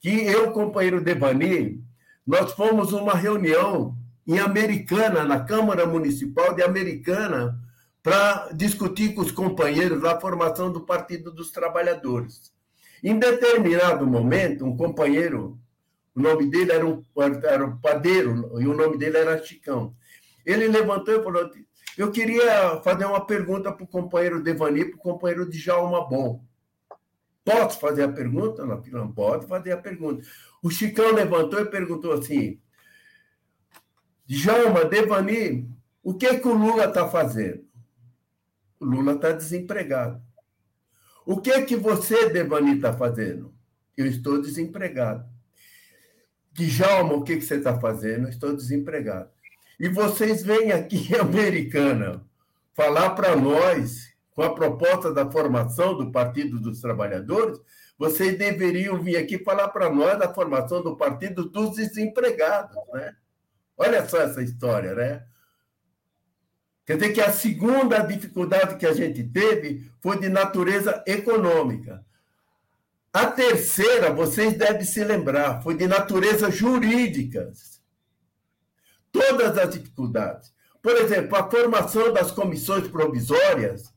que eu, companheiro Devani, nós fomos uma reunião em Americana, na Câmara Municipal de Americana, para discutir com os companheiros a formação do Partido dos Trabalhadores. Em determinado momento, um companheiro, o nome dele era um, era um padeiro, e o nome dele era Chicão. Ele levantou e falou: Eu queria fazer uma pergunta para o companheiro Devani, para o companheiro Djalma Bom. Posso fazer a pergunta? Não, pode fazer a pergunta. O Chicão levantou e perguntou assim: Djalma, Devani, o que, que o Lula está fazendo? O Lula está desempregado. O que que você, Devani, está fazendo? Eu estou desempregado. Djalma, o que, que você está fazendo? Eu estou desempregado. E vocês vêm aqui, [laughs] americana, falar para nós com a proposta da formação do Partido dos Trabalhadores, vocês deveriam vir aqui falar para nós da formação do Partido dos Desempregados, né? Olha só essa história, né? Quer dizer que a segunda dificuldade que a gente teve foi de natureza econômica. A terceira, vocês devem se lembrar, foi de natureza jurídica. Todas as dificuldades. Por exemplo, a formação das comissões provisórias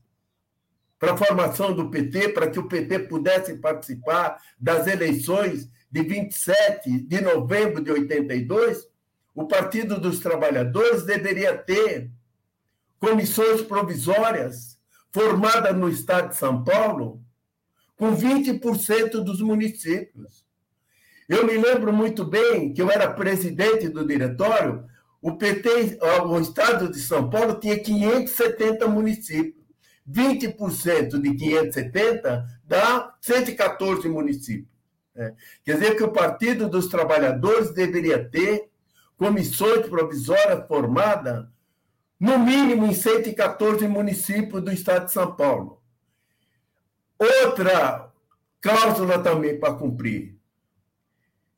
para a formação do PT, para que o PT pudesse participar das eleições de 27 de novembro de 82, o Partido dos Trabalhadores deveria ter comissões provisórias formadas no estado de São Paulo com 20% dos municípios. Eu me lembro muito bem que eu era presidente do diretório, o PT, o estado de São Paulo tinha 570 municípios. 20% de 570 dá 114 municípios. É. Quer dizer que o Partido dos Trabalhadores deveria ter comissões provisórias formadas, no mínimo em 114 municípios do estado de São Paulo. Outra cláusula também para cumprir.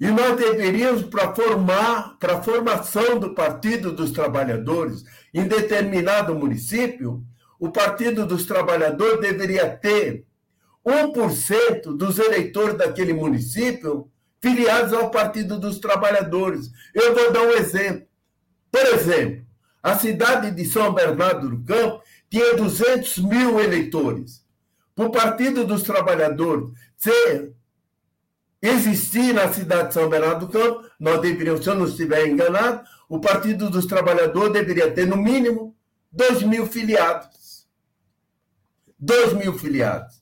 E nós deveríamos, para formar, para a formação do Partido dos Trabalhadores em determinado município, o Partido dos Trabalhadores deveria ter 1% dos eleitores daquele município filiados ao Partido dos Trabalhadores. Eu vou dar um exemplo. Por exemplo, a cidade de São Bernardo do Campo tinha 200 mil eleitores. Para o Partido dos Trabalhadores ser, existir na cidade de São Bernardo do Campo, nós deveríamos, se eu não estiver enganado, o Partido dos Trabalhadores deveria ter, no mínimo, 2 mil filiados. 2 mil filiados.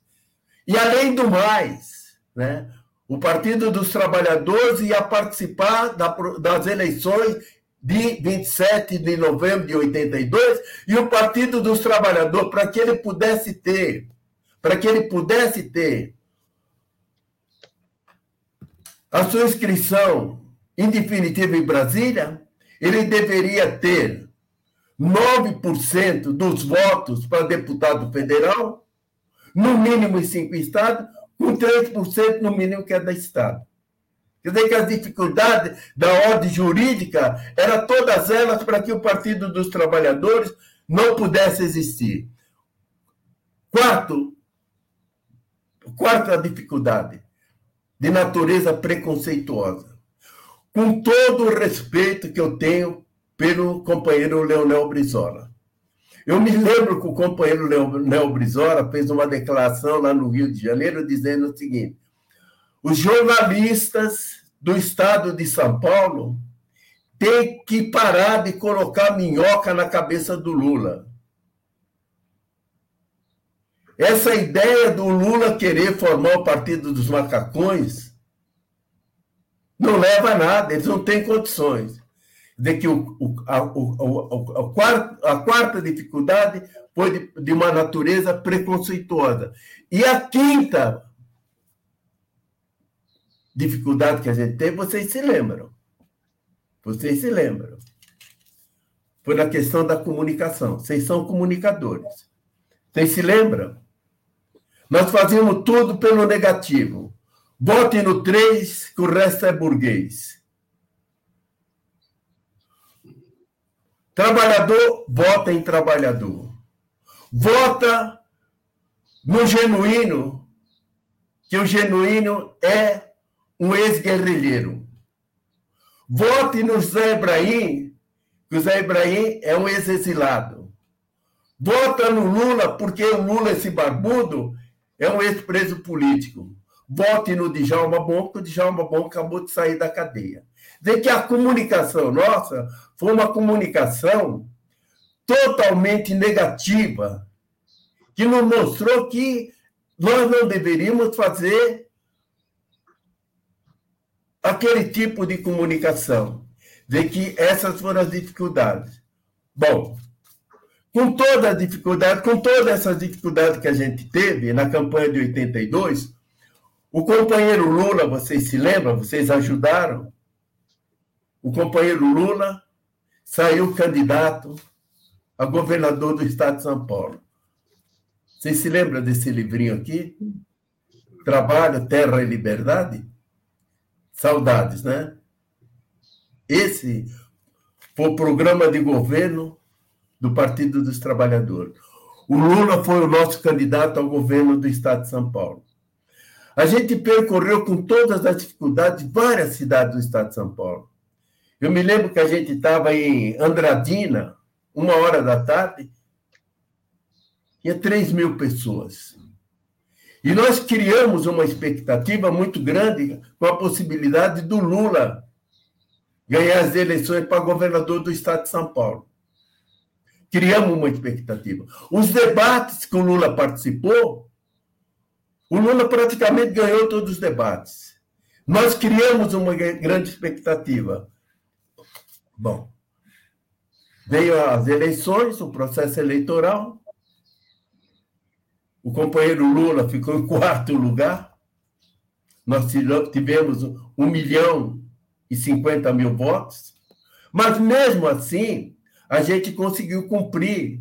E, além do mais, né, o Partido dos Trabalhadores ia participar da, das eleições de 27 de novembro de 82 e o Partido dos Trabalhadores, para que ele pudesse ter, para que ele pudesse ter a sua inscrição em definitivo, em Brasília, ele deveria ter 9% dos votos para deputado federal, no mínimo em cinco estados, com 3% no mínimo que é da Estado. Quer dizer que as dificuldades da ordem jurídica eram todas elas para que o Partido dos Trabalhadores não pudesse existir. Quarto, quarta dificuldade, de natureza preconceituosa. Com todo o respeito que eu tenho pelo companheiro Leonel Brizola. Eu me lembro que o companheiro Leonel Brizola fez uma declaração lá no Rio de Janeiro dizendo o seguinte: os jornalistas do estado de São Paulo têm que parar de colocar minhoca na cabeça do Lula. Essa ideia do Lula querer formar o Partido dos Macacões não leva a nada, eles não têm condições. De que o, o, a, o, a, quarta, a quarta dificuldade foi de, de uma natureza preconceituosa. E a quinta dificuldade que a gente tem, vocês se lembram. Vocês se lembram. Foi na questão da comunicação. Vocês são comunicadores. Vocês se lembram? Nós fazíamos tudo pelo negativo. Vote no 3, que o resto é burguês. Trabalhador, vota em trabalhador. Vota no genuíno, que o genuíno é um ex-guerrilheiro. Vote no Zé Ibrahim, que o Zé Ibrahim é um ex-exilado. Vota no Lula, porque o Lula, esse barbudo, é um ex-preso político. Vote no Djalma Bom, porque o Djalma Bom acabou de sair da cadeia. Dizer que a comunicação nossa foi uma comunicação totalmente negativa, que nos mostrou que nós não deveríamos fazer aquele tipo de comunicação. Dizer que essas foram as dificuldades. Bom, com toda a dificuldade, com todas essas dificuldades que a gente teve na campanha de 82, o companheiro Lula, vocês se lembram? Vocês ajudaram? O companheiro Lula saiu candidato a governador do estado de São Paulo. Vocês se lembram desse livrinho aqui? Trabalho, Terra e Liberdade? Saudades, né? Esse foi o programa de governo do Partido dos Trabalhadores. O Lula foi o nosso candidato ao governo do Estado de São Paulo. A gente percorreu com todas as dificuldades várias cidades do Estado de São Paulo. Eu me lembro que a gente estava em Andradina, uma hora da tarde, tinha 3 mil pessoas. E nós criamos uma expectativa muito grande com a possibilidade do Lula ganhar as eleições para governador do Estado de São Paulo criamos uma expectativa. Os debates que o Lula participou, o Lula praticamente ganhou todos os debates. Nós criamos uma grande expectativa. Bom, veio as eleições, o processo eleitoral. O companheiro Lula ficou em quarto lugar. Nós tivemos um milhão e cinquenta mil votos. Mas, mesmo assim, a gente conseguiu cumprir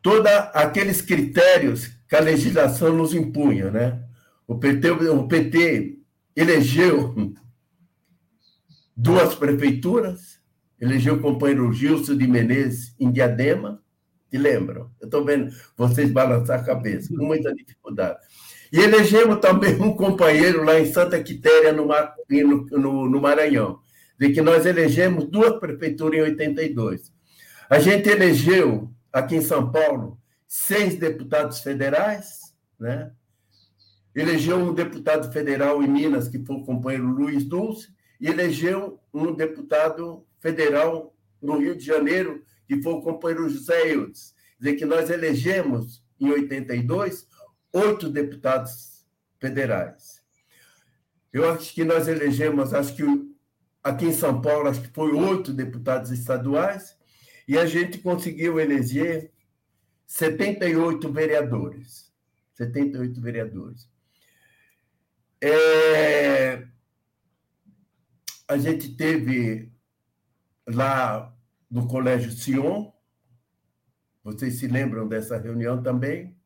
todos aqueles critérios que a legislação nos impunha, né? O PT, o PT elegeu duas prefeituras, elegeu o companheiro Gilson de Menezes em Diadema, te lembram? Eu estou vendo vocês balançar a cabeça, com muita dificuldade. E elegemos também um companheiro lá em Santa Quitéria, no, no, no Maranhão de que nós elegemos duas prefeituras em 82. A gente elegeu, aqui em São Paulo, seis deputados federais, né? elegeu um deputado federal em Minas, que foi o companheiro Luiz Dulce, e elegeu um deputado federal no Rio de Janeiro, que foi o companheiro José Eudes. Dizer que nós elegemos, em 82, oito deputados federais. Eu acho que nós elegemos, acho que Aqui em São Paulo, acho que foi oito deputados estaduais, e a gente conseguiu eleger 78 vereadores. 78 vereadores. É... a gente teve lá no Colégio Sion, vocês se lembram dessa reunião também?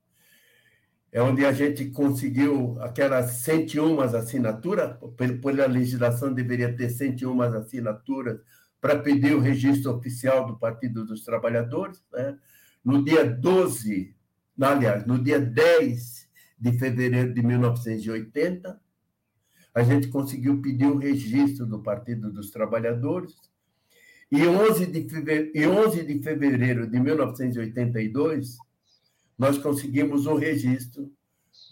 É onde a gente conseguiu aquelas 101 assinaturas, pela legislação deveria ter 101 assinaturas para pedir o registro oficial do Partido dos Trabalhadores. Né? No dia 12, aliás, no dia 10 de fevereiro de 1980, a gente conseguiu pedir o registro do Partido dos Trabalhadores. E 11 de fevereiro, e 11 de, fevereiro de 1982, nós conseguimos o registro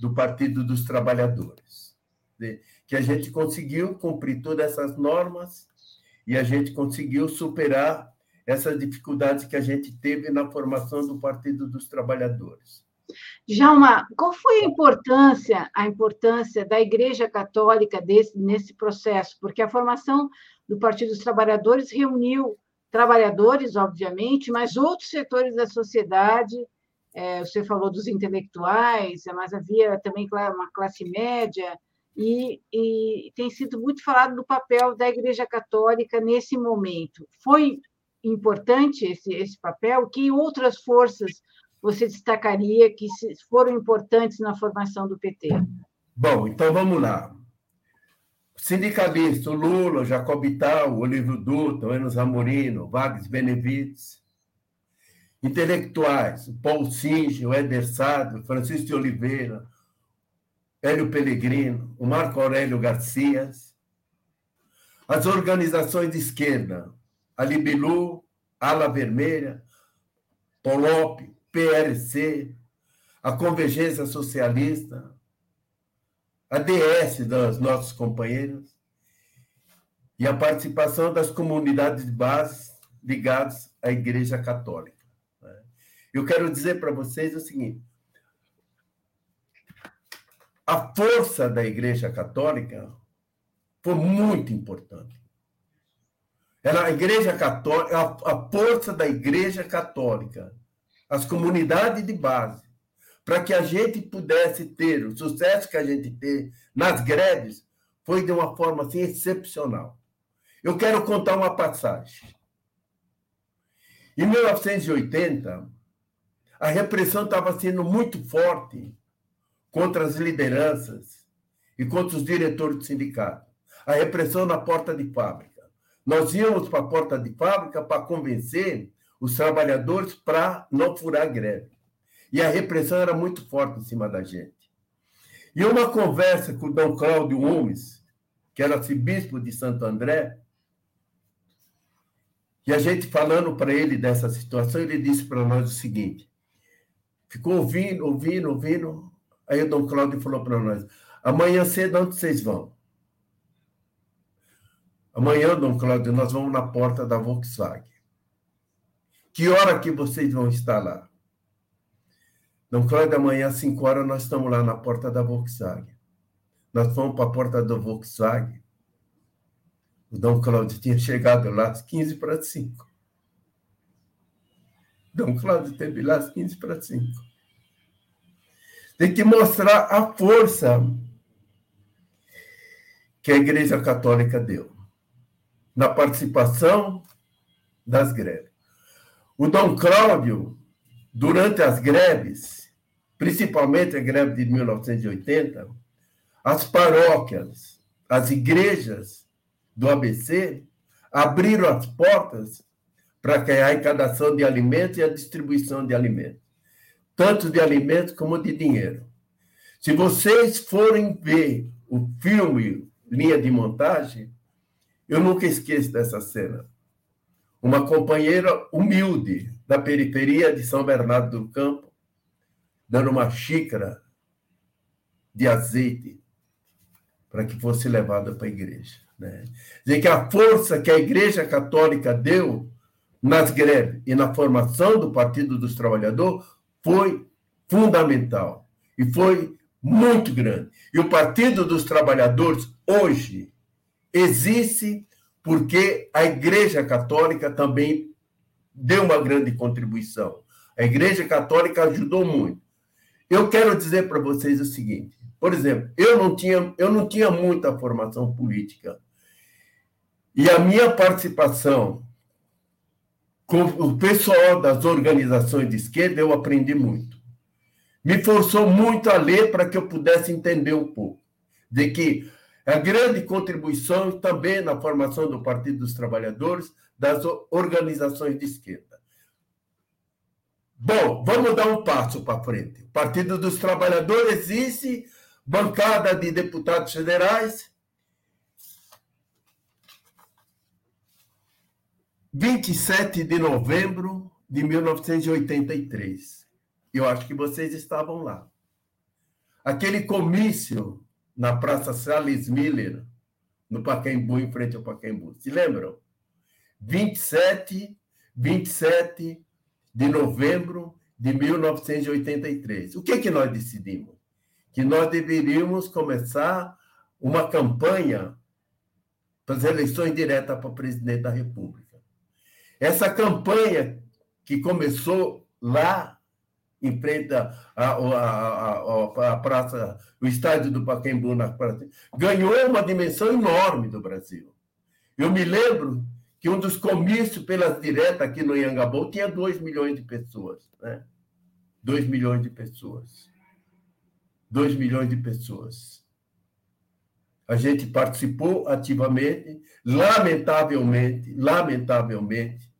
do Partido dos Trabalhadores. Que a gente conseguiu cumprir todas essas normas e a gente conseguiu superar essas dificuldades que a gente teve na formação do Partido dos Trabalhadores. Djalma, qual foi a importância, a importância da Igreja Católica desse, nesse processo? Porque a formação do Partido dos Trabalhadores reuniu trabalhadores, obviamente, mas outros setores da sociedade. É, você falou dos intelectuais, mas havia também uma classe média, e, e, tem sido muito falado do papel da Igreja Católica nesse momento. Foi importante esse, esse papel? Que outras forças você destacaria que foram importantes na formação do PT? Bom, então vamos lá. Sindicalista, Lula, Jacob Tal, Olívio Dutra, Enos Amorino, Vargas Benevides. Intelectuais, Paul Singe, o Eder Sado, Francisco de Oliveira, Hélio Pellegrino, o Marco Aurélio Garcias, as organizações de esquerda, a Libilu, Ala Vermelha, Polop, PLC, a Convergência Socialista, a dos nossos companheiros e a participação das comunidades de base ligadas à Igreja Católica. Né? Eu quero dizer para vocês o seguinte: a força da Igreja Católica foi muito importante. Era a Igreja Católica, a, força da Igreja Católica, as comunidades de base, para que a gente pudesse ter o sucesso que a gente teve nas greves, foi de uma forma assim excepcional. Eu quero contar uma passagem. Em 1980, a repressão estava sendo muito forte contra as lideranças e contra os diretores do sindicato. A repressão na porta de fábrica. Nós íamos para a porta de fábrica para convencer os trabalhadores para não furar greve. E a repressão era muito forte em cima da gente. E uma conversa com o Dom Cláudio Gomes, que era arcebispo de Santo André, e a gente falando para ele dessa situação, ele disse para nós o seguinte: ficou ouvindo, ouvindo, ouvindo, Aí o Dom Cláudio falou para nós: amanhã cedo, onde vocês vão? Amanhã, Dom Cláudio, nós vamos na porta da Volkswagen. Que hora que vocês vão estar lá? Dom Cláudio, amanhã às 5 horas nós estamos lá na porta da Volkswagen. Nós fomos para a porta da Volkswagen. O Dom Cláudio tinha chegado lá às 15 para 5. Dom Cláudio esteve lá às 15 para 5. Tem que mostrar a força que a Igreja Católica deu na participação das greves. O Dom Cláudio, durante as greves, principalmente a greve de 1980, as paróquias, as igrejas do ABC abriram as portas para a arrecadação de alimentos e a distribuição de alimentos tanto de alimentos como de dinheiro. Se vocês forem ver o filme Linha de Montagem, eu nunca esqueço dessa cena. Uma companheira humilde da periferia de São Bernardo do Campo, dando uma xícara de azeite para que fosse levada para a igreja. Né? Dizer que a força que a Igreja Católica deu nas greves e na formação do Partido dos Trabalhadores foi fundamental e foi muito grande. E o Partido dos Trabalhadores hoje existe porque a Igreja Católica também deu uma grande contribuição. A Igreja Católica ajudou muito. Eu quero dizer para vocês o seguinte: por exemplo, eu não tinha, eu não tinha muita formação política. E a minha participação com o pessoal das organizações de esquerda, eu aprendi muito. Me forçou muito a ler para que eu pudesse entender um pouco de que a grande contribuição também na formação do Partido dos Trabalhadores, das organizações de esquerda. Bom, vamos dar um passo para frente. O Partido dos Trabalhadores existe, bancada de deputados federais. 27 de novembro de 1983. Eu acho que vocês estavam lá. Aquele comício na Praça Salles Miller, no Pacaembu, em frente ao Pacaembu. Se lembram? 27, 27 de novembro de 1983. O que, que nós decidimos? Que nós deveríamos começar uma campanha para as eleições diretas para presidente da República. Essa campanha que começou lá em frente à a, a, praça, o estádio do Pacaembu, na praça, ganhou uma dimensão enorme do Brasil. Eu me lembro que um dos comícios pelas diretas aqui no Iangabou tinha 2 milhões de pessoas. Né? 2 milhões de pessoas. 2 milhões de pessoas. A gente participou ativamente, lamentavelmente, lamentavelmente,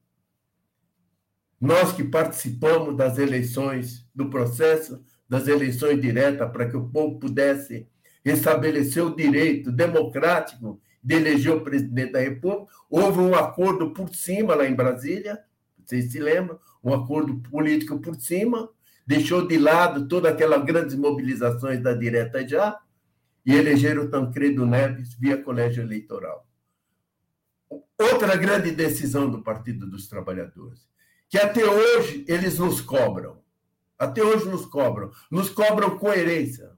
nós que participamos das eleições, do processo das eleições diretas, para que o povo pudesse estabelecer o direito democrático de eleger o presidente da República, houve um acordo por cima lá em Brasília, vocês se lembram, um acordo político por cima, deixou de lado todas aquelas grandes mobilizações da direta já, e elegeram Tancredo Neves via colégio eleitoral. Outra grande decisão do Partido dos Trabalhadores que até hoje eles nos cobram. Até hoje nos cobram. Nos cobram coerência.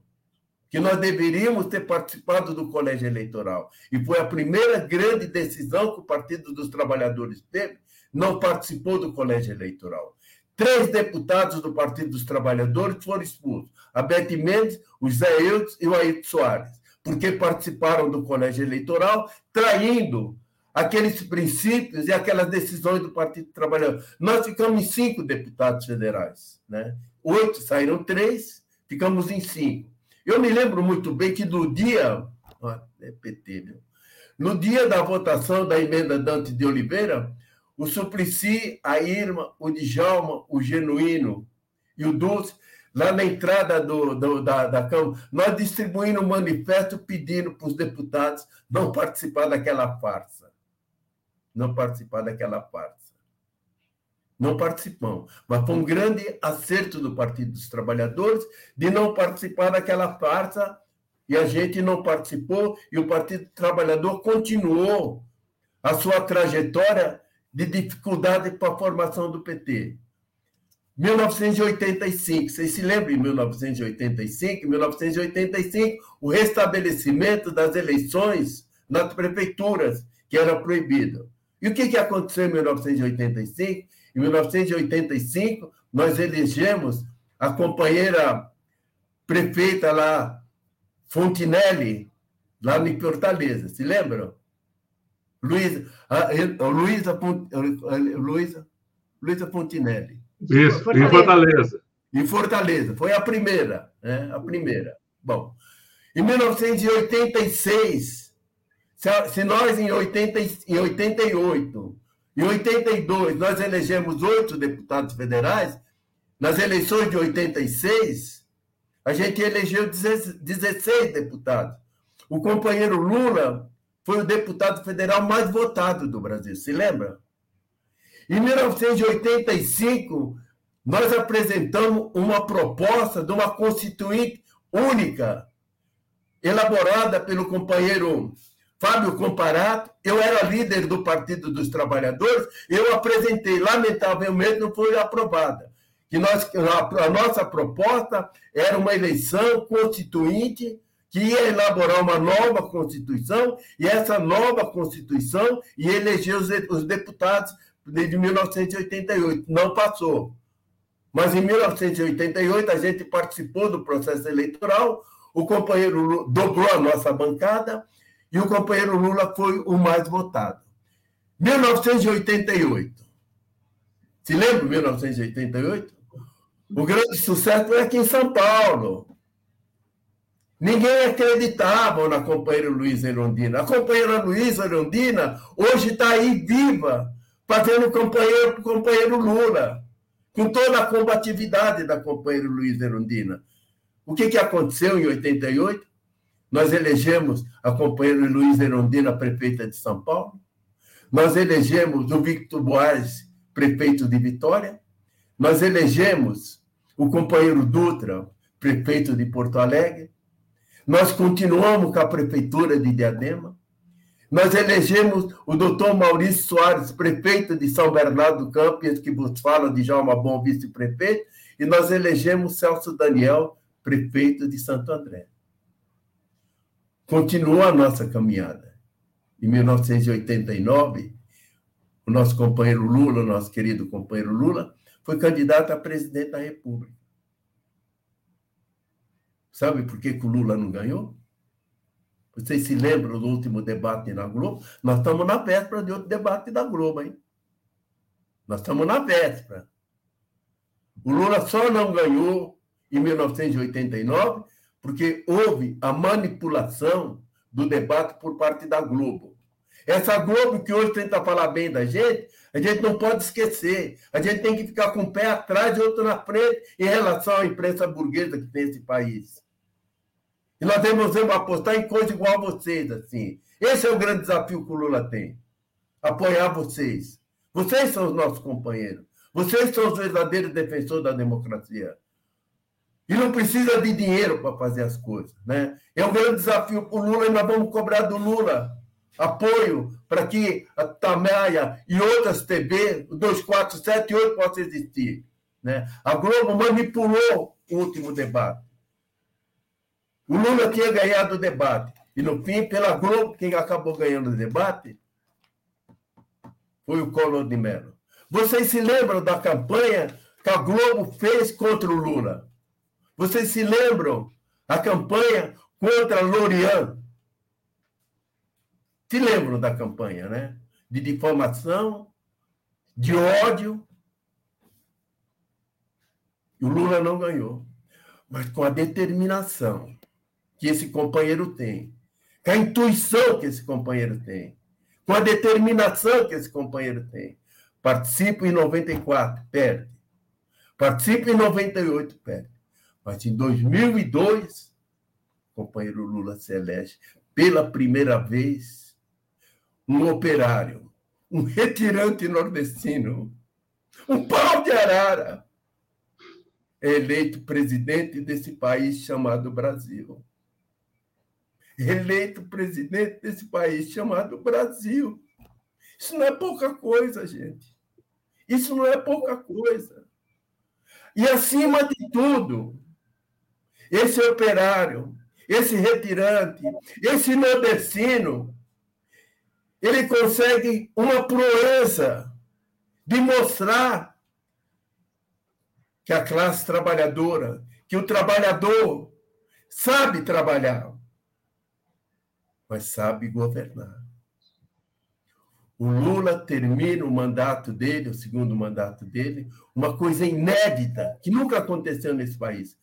Que nós deveríamos ter participado do colégio eleitoral. E foi a primeira grande decisão que o Partido dos Trabalhadores teve, não participou do colégio eleitoral. Três deputados do Partido dos Trabalhadores foram expulsos: a Beth Mendes, o Zé Eudes e o Ayrton Soares, porque participaram do colégio eleitoral, traindo aqueles princípios e aquelas decisões do Partido Trabalhador. Nós ficamos em cinco deputados federais. Né? Oito saíram três, ficamos em cinco. Eu me lembro muito bem que no dia. É PT. No dia da votação da emenda Dante de Oliveira, o Suplicy, a Irma, o Djalma, o Genuíno e o Dulce, lá na entrada do, do da, da Câmara, nós distribuímos um manifesto pedindo para os deputados não participar daquela farsa não participar daquela farsa. Não participamos. Mas foi um grande acerto do Partido dos Trabalhadores de não participar daquela farsa e a gente não participou e o Partido Trabalhador continuou a sua trajetória de dificuldade para a formação do PT. 1985, vocês se lembram em 1985? 1985, o restabelecimento das eleições nas prefeituras, que era proibido. E o que, que aconteceu em 1985? Em 1985, nós elegemos a companheira prefeita lá, Fontinelli, lá em Fortaleza. Se lembram? Luísa, Luísa, Luísa, Luísa Fontinelli. Isso, Fortaleza. em Fortaleza. Em Fortaleza. Foi a primeira, né? A primeira. Bom, em 1986, se, nós, em, 80, em 88, em 82, nós elegemos oito deputados federais, nas eleições de 86, a gente elegeu 16 deputados. O companheiro Lula foi o deputado federal mais votado do Brasil, se lembra? Em 1985, nós apresentamos uma proposta de uma constituinte única, elaborada pelo companheiro Fábio Comparato, eu era líder do Partido dos Trabalhadores, eu apresentei, lamentavelmente não foi aprovada. Que nós, a nossa proposta era uma eleição constituinte que ia elaborar uma nova Constituição, e essa nova Constituição ia eleger os, os deputados desde 1988. Não passou. Mas em 1988 a gente participou do processo eleitoral, o companheiro dobrou a nossa bancada, e o companheiro Lula foi o mais votado. 1988. Se lembra de 1988? O grande sucesso foi aqui em São Paulo. Ninguém acreditava na companheira Luísa Erondina. A companheira Luísa Erondina hoje está aí viva, fazendo companheiro para o companheiro Lula, com toda a combatividade da companheira Luísa Erondina. O que, que aconteceu em 88? Nós elegemos a companheira Luísa Erondina prefeita de São Paulo. Nós elegemos o Victor Boas prefeito de Vitória. Nós elegemos o companheiro Dutra, prefeito de Porto Alegre. Nós continuamos com a prefeitura de Diadema. Nós elegemos o doutor Maurício Soares, prefeito de São Bernardo do Campo, que vos fala de Jalma Bom, vice-prefeito, e nós elegemos Celso Daniel, prefeito de Santo André. Continuou a nossa caminhada. Em 1989, o nosso companheiro Lula, nosso querido companheiro Lula, foi candidato a presidente da República. Sabe por que, que o Lula não ganhou? Vocês se lembram do último debate na Globo? Nós estamos na véspera de outro debate da Globo, hein? Nós estamos na véspera. O Lula só não ganhou em 1989 porque houve a manipulação do debate por parte da Globo. Essa Globo que hoje tenta falar bem da gente, a gente não pode esquecer. A gente tem que ficar com um pé atrás e outro na frente em relação à imprensa burguesa que tem esse país. E nós devemos apostar em coisa igual a vocês, assim. Esse é o grande desafio que o Lula tem. Apoiar vocês. Vocês são os nossos companheiros. Vocês são os verdadeiros defensores da democracia. E não precisa de dinheiro para fazer as coisas. Né? É um grande desafio para o Lula e nós vamos cobrar do Lula apoio para que a Tamaia e outras TV, 2478, possam existir. Né? A Globo manipulou o último debate. O Lula tinha ganhado o debate. E, no fim, pela Globo, quem acabou ganhando o debate foi o Collor de Mello. Vocês se lembram da campanha que a Globo fez contra o Lula? Vocês se lembram a campanha contra Lorian? Se lembram da campanha, né? De difamação, de ódio. E o Lula não ganhou. Mas com a determinação que esse companheiro tem, com a intuição que esse companheiro tem, com a determinação que esse companheiro tem. Participa em 94, perde. Participa em 98, perde. Mas em 2002, o companheiro Lula elege pela primeira vez um operário, um retirante nordestino, um pau de arara, é eleito presidente desse país chamado Brasil eleito presidente desse país chamado Brasil. Isso não é pouca coisa, gente. Isso não é pouca coisa. E, acima de tudo, esse operário, esse retirante, esse nordestino, ele consegue uma proeza de mostrar que a classe trabalhadora, que o trabalhador sabe trabalhar, mas sabe governar. O Lula termina o mandato dele, o segundo mandato dele, uma coisa inédita, que nunca aconteceu nesse país,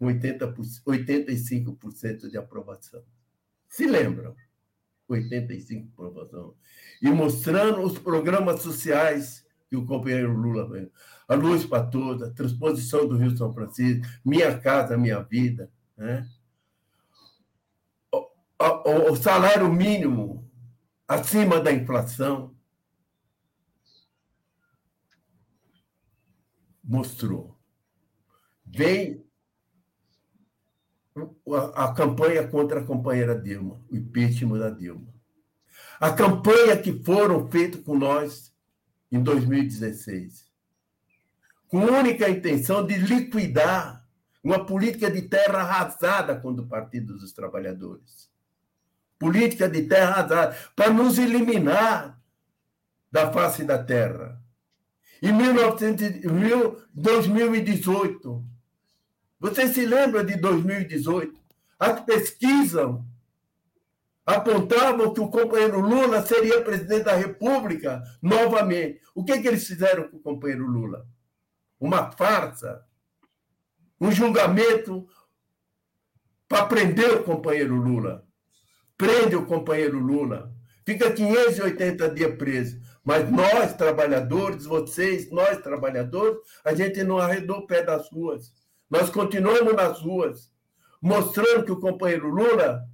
80%, 85% de aprovação. Se lembram? 85% de aprovação. E mostrando os programas sociais que o companheiro Lula veio. A luz para toda, transposição do Rio São Francisco, Minha Casa, Minha Vida. Né? o salário mínimo acima da inflação mostrou. Vem a, campanha contra a companheira Dilma, o impeachment da Dilma. A campanha que foram feitas com nós em 2016, com a única intenção de liquidar uma política de terra arrasada contra o Partido dos Trabalhadores política de terra arrasada, para nos eliminar da face da terra. Em 2018, você se lembra de 2018? As pesquisas apontavam que o companheiro Lula seria presidente da República novamente. O que, que eles fizeram com o companheiro Lula? Uma farsa, um julgamento para prender o companheiro Lula. Prende o companheiro Lula. Fica 580 dias preso. Mas nós, trabalhadores, vocês, nós, trabalhadores, a gente não arredou o pé das ruas. Nós continuamos nas ruas, mostrando que o companheiro Lula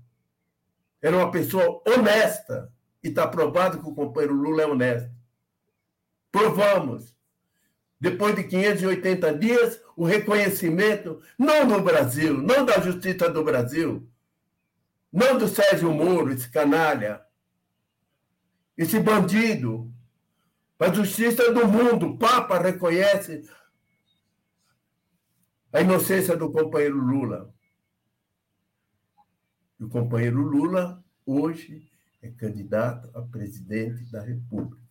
era uma pessoa honesta. E está provado que o companheiro Lula é honesto. Provamos. Depois de 580 dias, o reconhecimento, não no Brasil, não da Justiça do Brasil, não do Sérgio Moro, esse canalha, esse bandido, a justiça do mundo, o Papa reconhece a inocência do companheiro Lula. E o companheiro Lula, hoje, é candidato a presidente da República.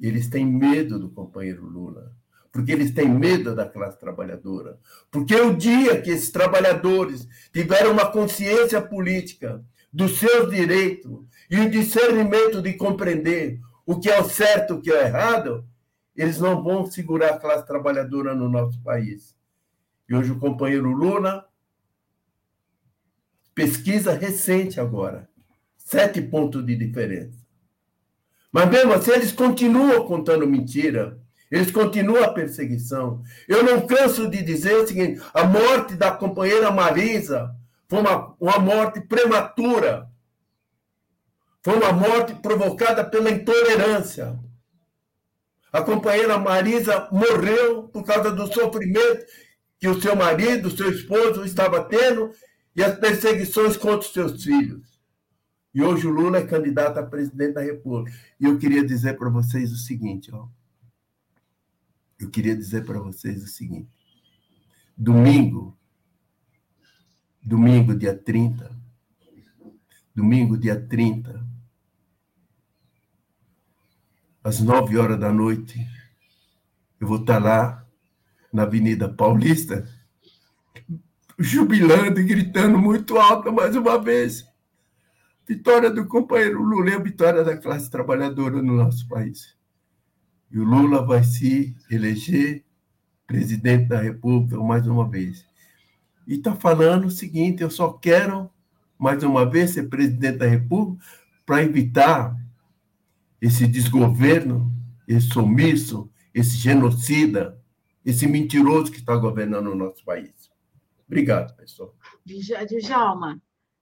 Eles têm medo do companheiro Lula, porque eles têm medo da classe trabalhadora. Porque o dia que esses trabalhadores tiveram uma consciência política dos seus direitos e o discernimento de compreender o que é o certo e o que é o errado, eles não vão segurar a classe trabalhadora no nosso país. E hoje o companheiro Lula Pesquisa recente agora. Sete pontos de diferença. Mas mesmo assim, eles continuam contando mentira. Eles continuam a perseguição. Eu não canso de dizer o seguinte: a morte da companheira Marisa foi uma, uma morte prematura. Foi uma morte provocada pela intolerância. A companheira Marisa morreu por causa do sofrimento que o seu marido, o seu esposo estava tendo e as perseguições contra os seus filhos. E hoje o Lula é candidato a presidente da República. E eu queria dizer para vocês o seguinte, ó. Eu queria dizer para vocês o seguinte. Domingo, domingo, dia 30, domingo, dia 30, às 9 horas da noite, eu vou estar lá na Avenida Paulista, jubilando e gritando muito alto mais uma vez. Vitória do companheiro Lula é a vitória da classe trabalhadora no nosso país. E o Lula vai se eleger presidente da República mais uma vez. E está falando o seguinte: eu só quero, mais uma vez, ser presidente da República para evitar esse desgoverno, esse sumiço, esse genocida, esse mentiroso que está governando o nosso país. Obrigado, pessoal. Djalma,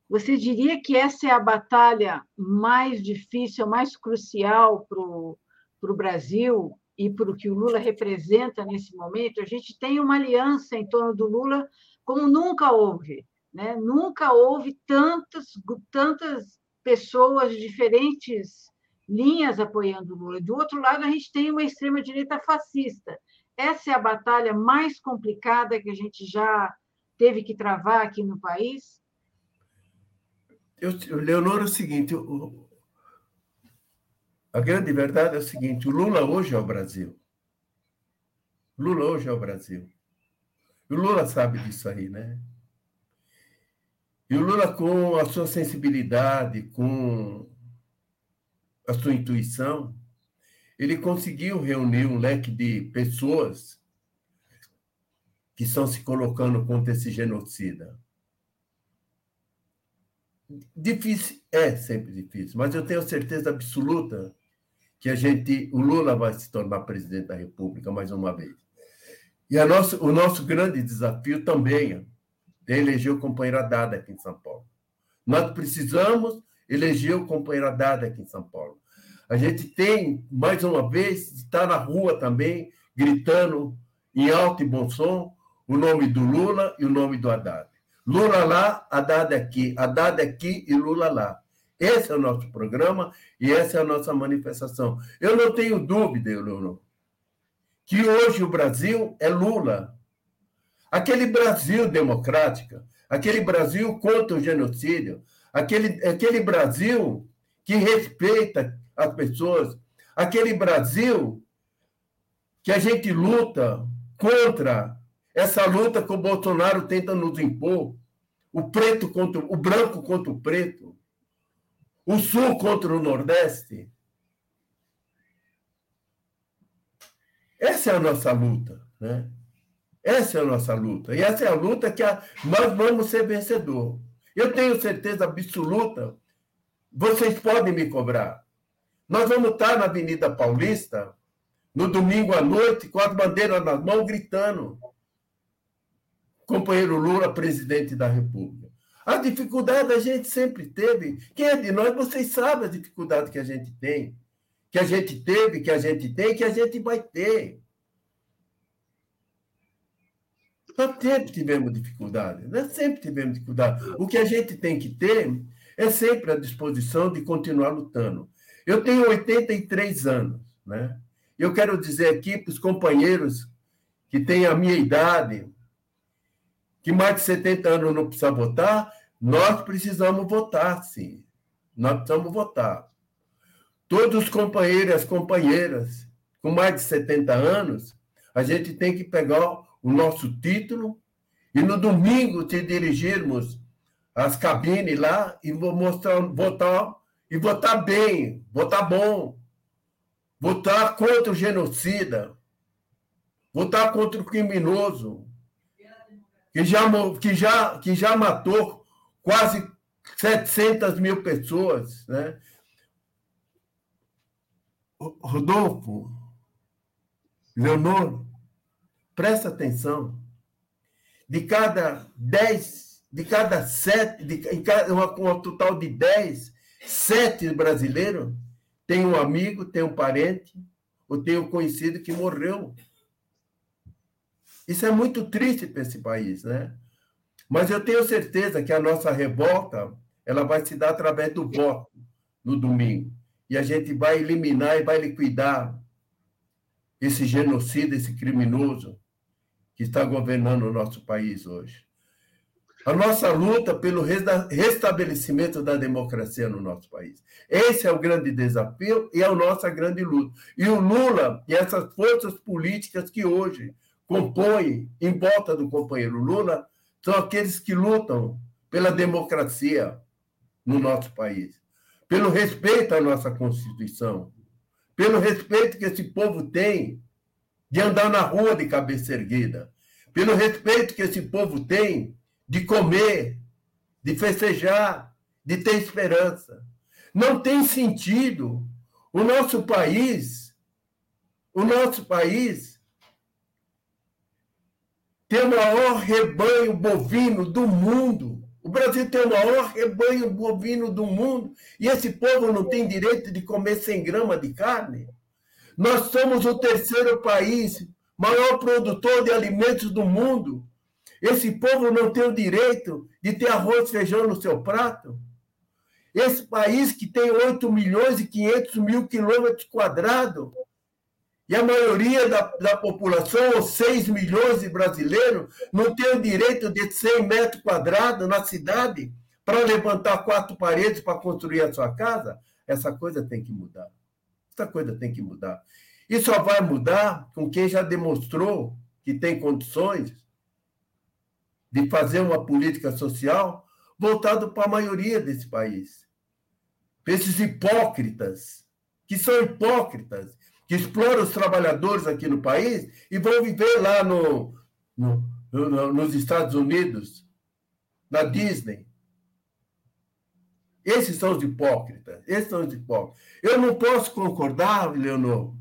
você diria que essa é a batalha mais difícil, mais crucial para o Brasil e para o que o Lula representa nesse momento? A gente tem uma aliança em torno do Lula como nunca houve. Né? Nunca houve tantas, tantas pessoas de diferentes linhas apoiando Lula. Do outro lado, a gente tem uma extrema-direita fascista. Essa é a batalha mais complicada que a gente já teve que travar aqui no país? Eu, Leonor, é o seguinte: o, a grande verdade é o seguinte: o Lula hoje é o Brasil. Lula hoje é o Brasil. O Lula sabe disso aí, né? E o Lula, com a sua sensibilidade, com a sua intuição, ele conseguiu reunir um leque de pessoas que estão se colocando contra esse genocida. Difícil, é sempre difícil, mas eu tenho certeza absoluta que a gente, o Lula vai se tornar presidente da República mais uma vez. E a nosso, o nosso grande desafio também é eleger o companheiro Haddad aqui em São Paulo. Nós precisamos eleger o companheiro Haddad aqui em São Paulo. A gente tem, mais uma vez, estar na rua também, gritando em alto e bom som, o nome do Lula e o nome do Haddad. Lula lá, Haddad aqui, Haddad aqui e Lula lá. Esse é o nosso programa e essa é a nossa manifestação. Eu não tenho dúvida, Leonor, que hoje o Brasil é Lula. Aquele Brasil democrático, aquele Brasil contra o genocídio, aquele, aquele Brasil que respeita as pessoas, aquele Brasil que a gente luta contra essa luta que o Bolsonaro tenta nos impor, o preto contra o branco contra o preto, o Sul contra o Nordeste. Essa é a nossa luta, né? Essa é a nossa luta. E essa é a luta que a, nós vamos ser vencedor. Eu tenho certeza absoluta, vocês podem me cobrar. Nós vamos estar na Avenida Paulista, no domingo à noite, com as bandeiras nas mãos, gritando. Companheiro Lula, presidente da República. A dificuldade a gente sempre teve. Quem é de nós, vocês sabem a dificuldade que a gente tem. Que a gente teve, que a gente tem, que a gente vai ter. Nós sempre tivemos dificuldade, nós sempre tivemos dificuldade. O que a gente tem que ter é sempre a disposição de continuar lutando. Eu tenho 83 anos, né? Eu quero dizer aqui para os companheiros que têm a minha idade, que mais de 70 anos não precisa votar, nós precisamos votar, sim. Nós precisamos votar. Todos os companheiros e as companheiras com mais de 70 anos, a gente tem que pegar o nosso título. E no domingo te dirigirmos às cabines lá e vou mostrar, votar e votar bem, votar bom, votar contra o genocida, votar contra o criminoso. Que já, que já, que já matou quase 700 mil pessoas, né? Rodolfo, Leonor, Presta atenção. De cada dez, de cada sete, de, em cada, uma, uma total de dez, sete brasileiros tem um amigo, tem um parente, ou tem um conhecido que morreu. Isso é muito triste para esse país, né? Mas eu tenho certeza que a nossa revolta ela vai se dar através do voto no domingo. E a gente vai eliminar e vai liquidar esse genocida, esse criminoso, que está governando o nosso país hoje. A nossa luta pelo restabelecimento da democracia no nosso país. Esse é o grande desafio e é a nossa grande luta. E o Lula e essas forças políticas que hoje compõem em volta do companheiro Lula são aqueles que lutam pela democracia no nosso país, pelo respeito à nossa Constituição, pelo respeito que esse povo tem de andar na rua de cabeça erguida, pelo respeito que esse povo tem de comer, de festejar, de ter esperança. Não tem sentido o nosso país, o nosso país ter o maior rebanho bovino do mundo. O Brasil tem o maior rebanho bovino do mundo e esse povo não tem direito de comer 100 gramas de carne. Nós somos o terceiro país maior produtor de alimentos do mundo. Esse povo não tem o direito de ter arroz e feijão no seu prato. Esse país que tem 8 milhões e 500 mil quilômetros quadrados, e a maioria da, da população, ou 6 milhões de brasileiros, não tem o direito de 100 metros quadrados na cidade para levantar quatro paredes para construir a sua casa, essa coisa tem que mudar. Essa coisa tem que mudar. E só vai mudar com quem já demonstrou que tem condições de fazer uma política social voltada para a maioria desse país. Esses hipócritas, que são hipócritas, que exploram os trabalhadores aqui no país e vão viver lá no, no, no nos Estados Unidos, na Disney, esses são os hipócritas. Esses são os hipócritas. Eu não posso concordar, Leonor.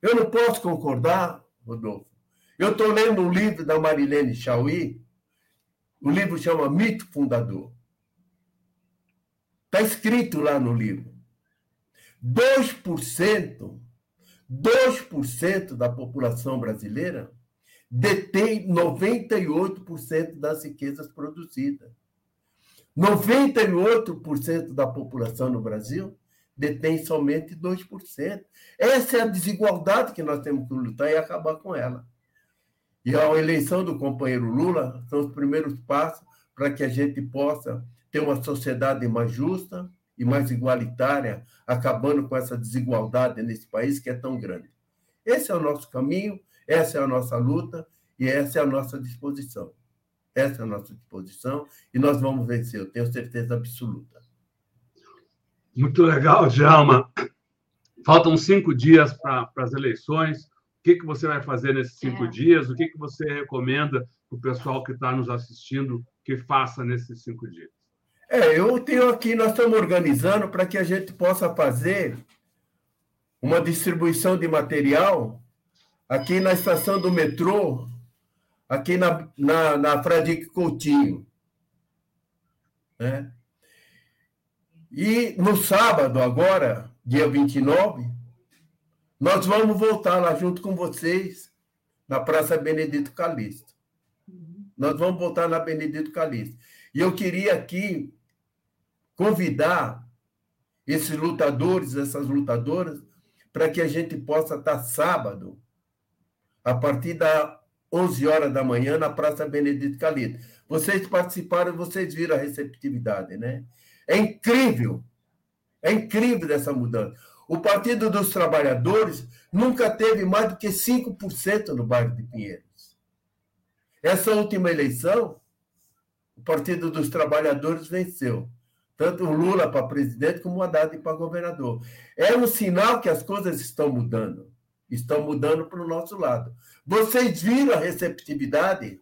Eu não posso concordar, Rodolfo. Eu estou lendo um livro da Marilene Chauí. O livro chama Mito Fundador. Está escrito lá no livro. 2%, 2% da população brasileira detém 98% das riquezas produzidas. 98% da população no Brasil detém somente 2%. Essa é a desigualdade que nós temos que lutar e acabar com ela. E a eleição do companheiro Lula são os primeiros passos para que a gente possa ter uma sociedade mais justa e mais igualitária, acabando com essa desigualdade nesse país que é tão grande. Esse é o nosso caminho, essa é a nossa luta e essa é a nossa disposição. Essa é a nossa disposição e nós vamos vencer, eu tenho certeza absoluta. Muito legal, Djalma. Faltam cinco dias para as eleições. O que, que você vai fazer nesses cinco é. dias? O que, que você recomenda para o pessoal que está nos assistindo que faça nesses cinco dias? É, eu tenho aqui, nós estamos organizando para que a gente possa fazer uma distribuição de material aqui na estação do metrô, aqui na, na, na Fradique Coutinho. Né? E no sábado, agora, dia 29, nós vamos voltar lá junto com vocês na Praça Benedito Calixto. Nós vamos voltar na Benedito Calixto. E eu queria aqui convidar esses lutadores, essas lutadoras, para que a gente possa estar sábado, a partir das 11 horas da manhã, na Praça Benedito Calixto. Vocês participaram, vocês viram a receptividade, né? É incrível, é incrível essa mudança. O Partido dos Trabalhadores nunca teve mais do que 5% no bairro de Pinheiros. Essa última eleição, o Partido dos Trabalhadores venceu. Tanto o Lula para presidente como o Haddad para governador. É um sinal que as coisas estão mudando. Estão mudando para o nosso lado. Vocês viram a receptividade,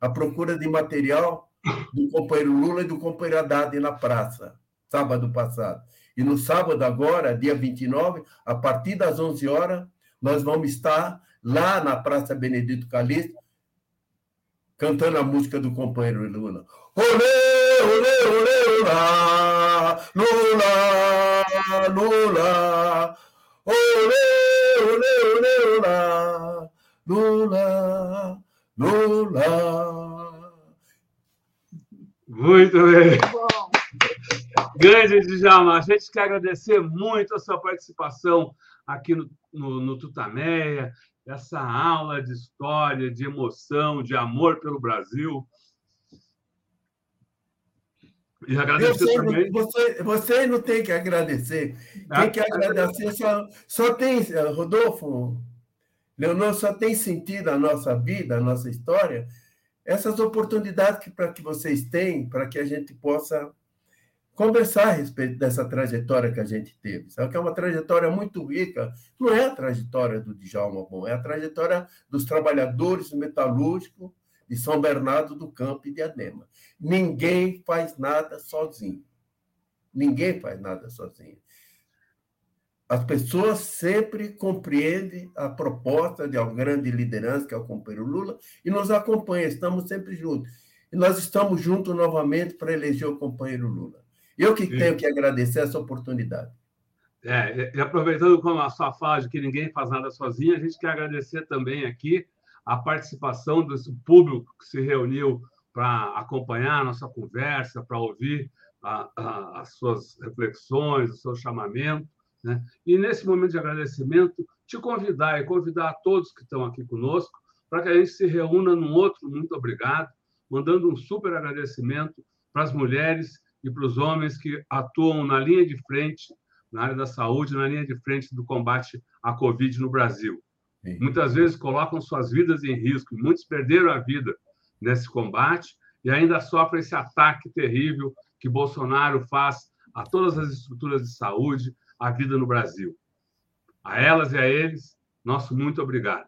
a procura de material do companheiro Lula e do companheiro Haddad na praça, sábado passado. E no sábado agora, dia 29, a partir das 11 horas, nós vamos estar lá na Praça Benedito Calixto, cantando a música do companheiro Lula. Olê, olê, olê, Lula, Lula, Lula, olê, Lula, Lula, Lula. Muito bem. Grande Djalma, a gente quer agradecer muito a sua participação aqui no, no, no Tutameia, essa aula de história, de emoção, de amor pelo Brasil. E agradecer você, também. Você, você não tem que agradecer. É, que agradecer só, só tem, Rodolfo, Leonor, só tem sentido a nossa vida, a nossa história, essas oportunidades que, para que vocês têm, para que a gente possa conversar a respeito dessa trajetória que a gente teve. Sabe que é uma trajetória muito rica. Não é a trajetória do Djalma Bom, é a trajetória dos trabalhadores metalúrgicos de São Bernardo do Campo e de Adema. Ninguém faz nada sozinho. Ninguém faz nada sozinho. As pessoas sempre compreendem a proposta de uma grande liderança, que é o companheiro Lula, e nos acompanham, estamos sempre juntos. E nós estamos juntos novamente para eleger o companheiro Lula. Eu que tenho que agradecer essa oportunidade. É, e aproveitando com a sua fala de que ninguém faz nada sozinho, a gente quer agradecer também aqui a participação desse público que se reuniu para acompanhar a nossa conversa, para ouvir a, a, as suas reflexões, o seu chamamento. Né? E nesse momento de agradecimento, te convidar e convidar a todos que estão aqui conosco para que a gente se reúna num outro muito obrigado, mandando um super agradecimento para as mulheres e para os homens que atuam na linha de frente, na área da saúde, na linha de frente do combate à Covid no Brasil. Muitas vezes colocam suas vidas em risco, muitos perderam a vida nesse combate e ainda sofrem esse ataque terrível que Bolsonaro faz a todas as estruturas de saúde, a vida no Brasil. A elas e a eles, nosso muito obrigado.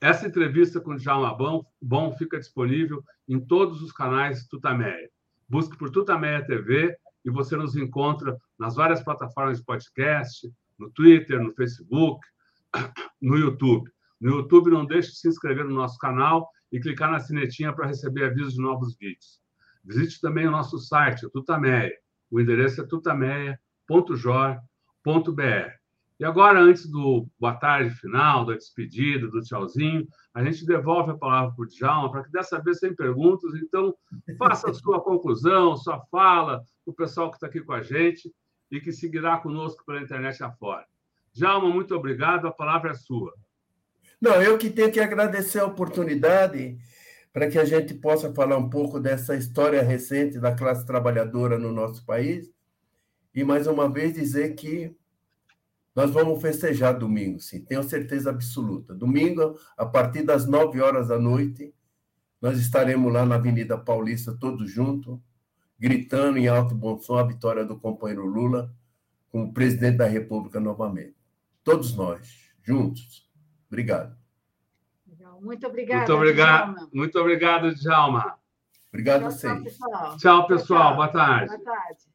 Essa entrevista com o Djalma Bom, Bom fica disponível em todos os canais Tutameia. Busque por Tutameia TV e você nos encontra nas várias plataformas de podcast, no Twitter, no Facebook, no YouTube. No YouTube, não deixe de se inscrever no nosso canal e clicar na sinetinha para receber avisos de novos vídeos. Visite também o nosso site, Tutameia. O endereço é tutameia.jor.br. E agora, antes do boa tarde final, da despedida, do tchauzinho, a gente devolve a palavra para o Djalma, para que dessa vez sem perguntas, então faça a sua conclusão, sua fala, o pessoal que está aqui com a gente e que seguirá conosco pela internet afora. Djalma, muito obrigado, a palavra é sua. Não, eu que tenho que agradecer a oportunidade para que a gente possa falar um pouco dessa história recente da classe trabalhadora no nosso país e mais uma vez dizer que nós vamos festejar domingo, sim, tenho certeza absoluta. Domingo, a partir das nove horas da noite, nós estaremos lá na Avenida Paulista, todos juntos, gritando em alto bom som a vitória do companheiro Lula como presidente da República novamente. Todos nós, juntos. Obrigado. Muito obrigada. Muito obrigado, Djalma. muito obrigado, Djalma. Obrigado a vocês. Tchau, pessoal. Tchau, pessoal. Boa tarde. Boa tarde.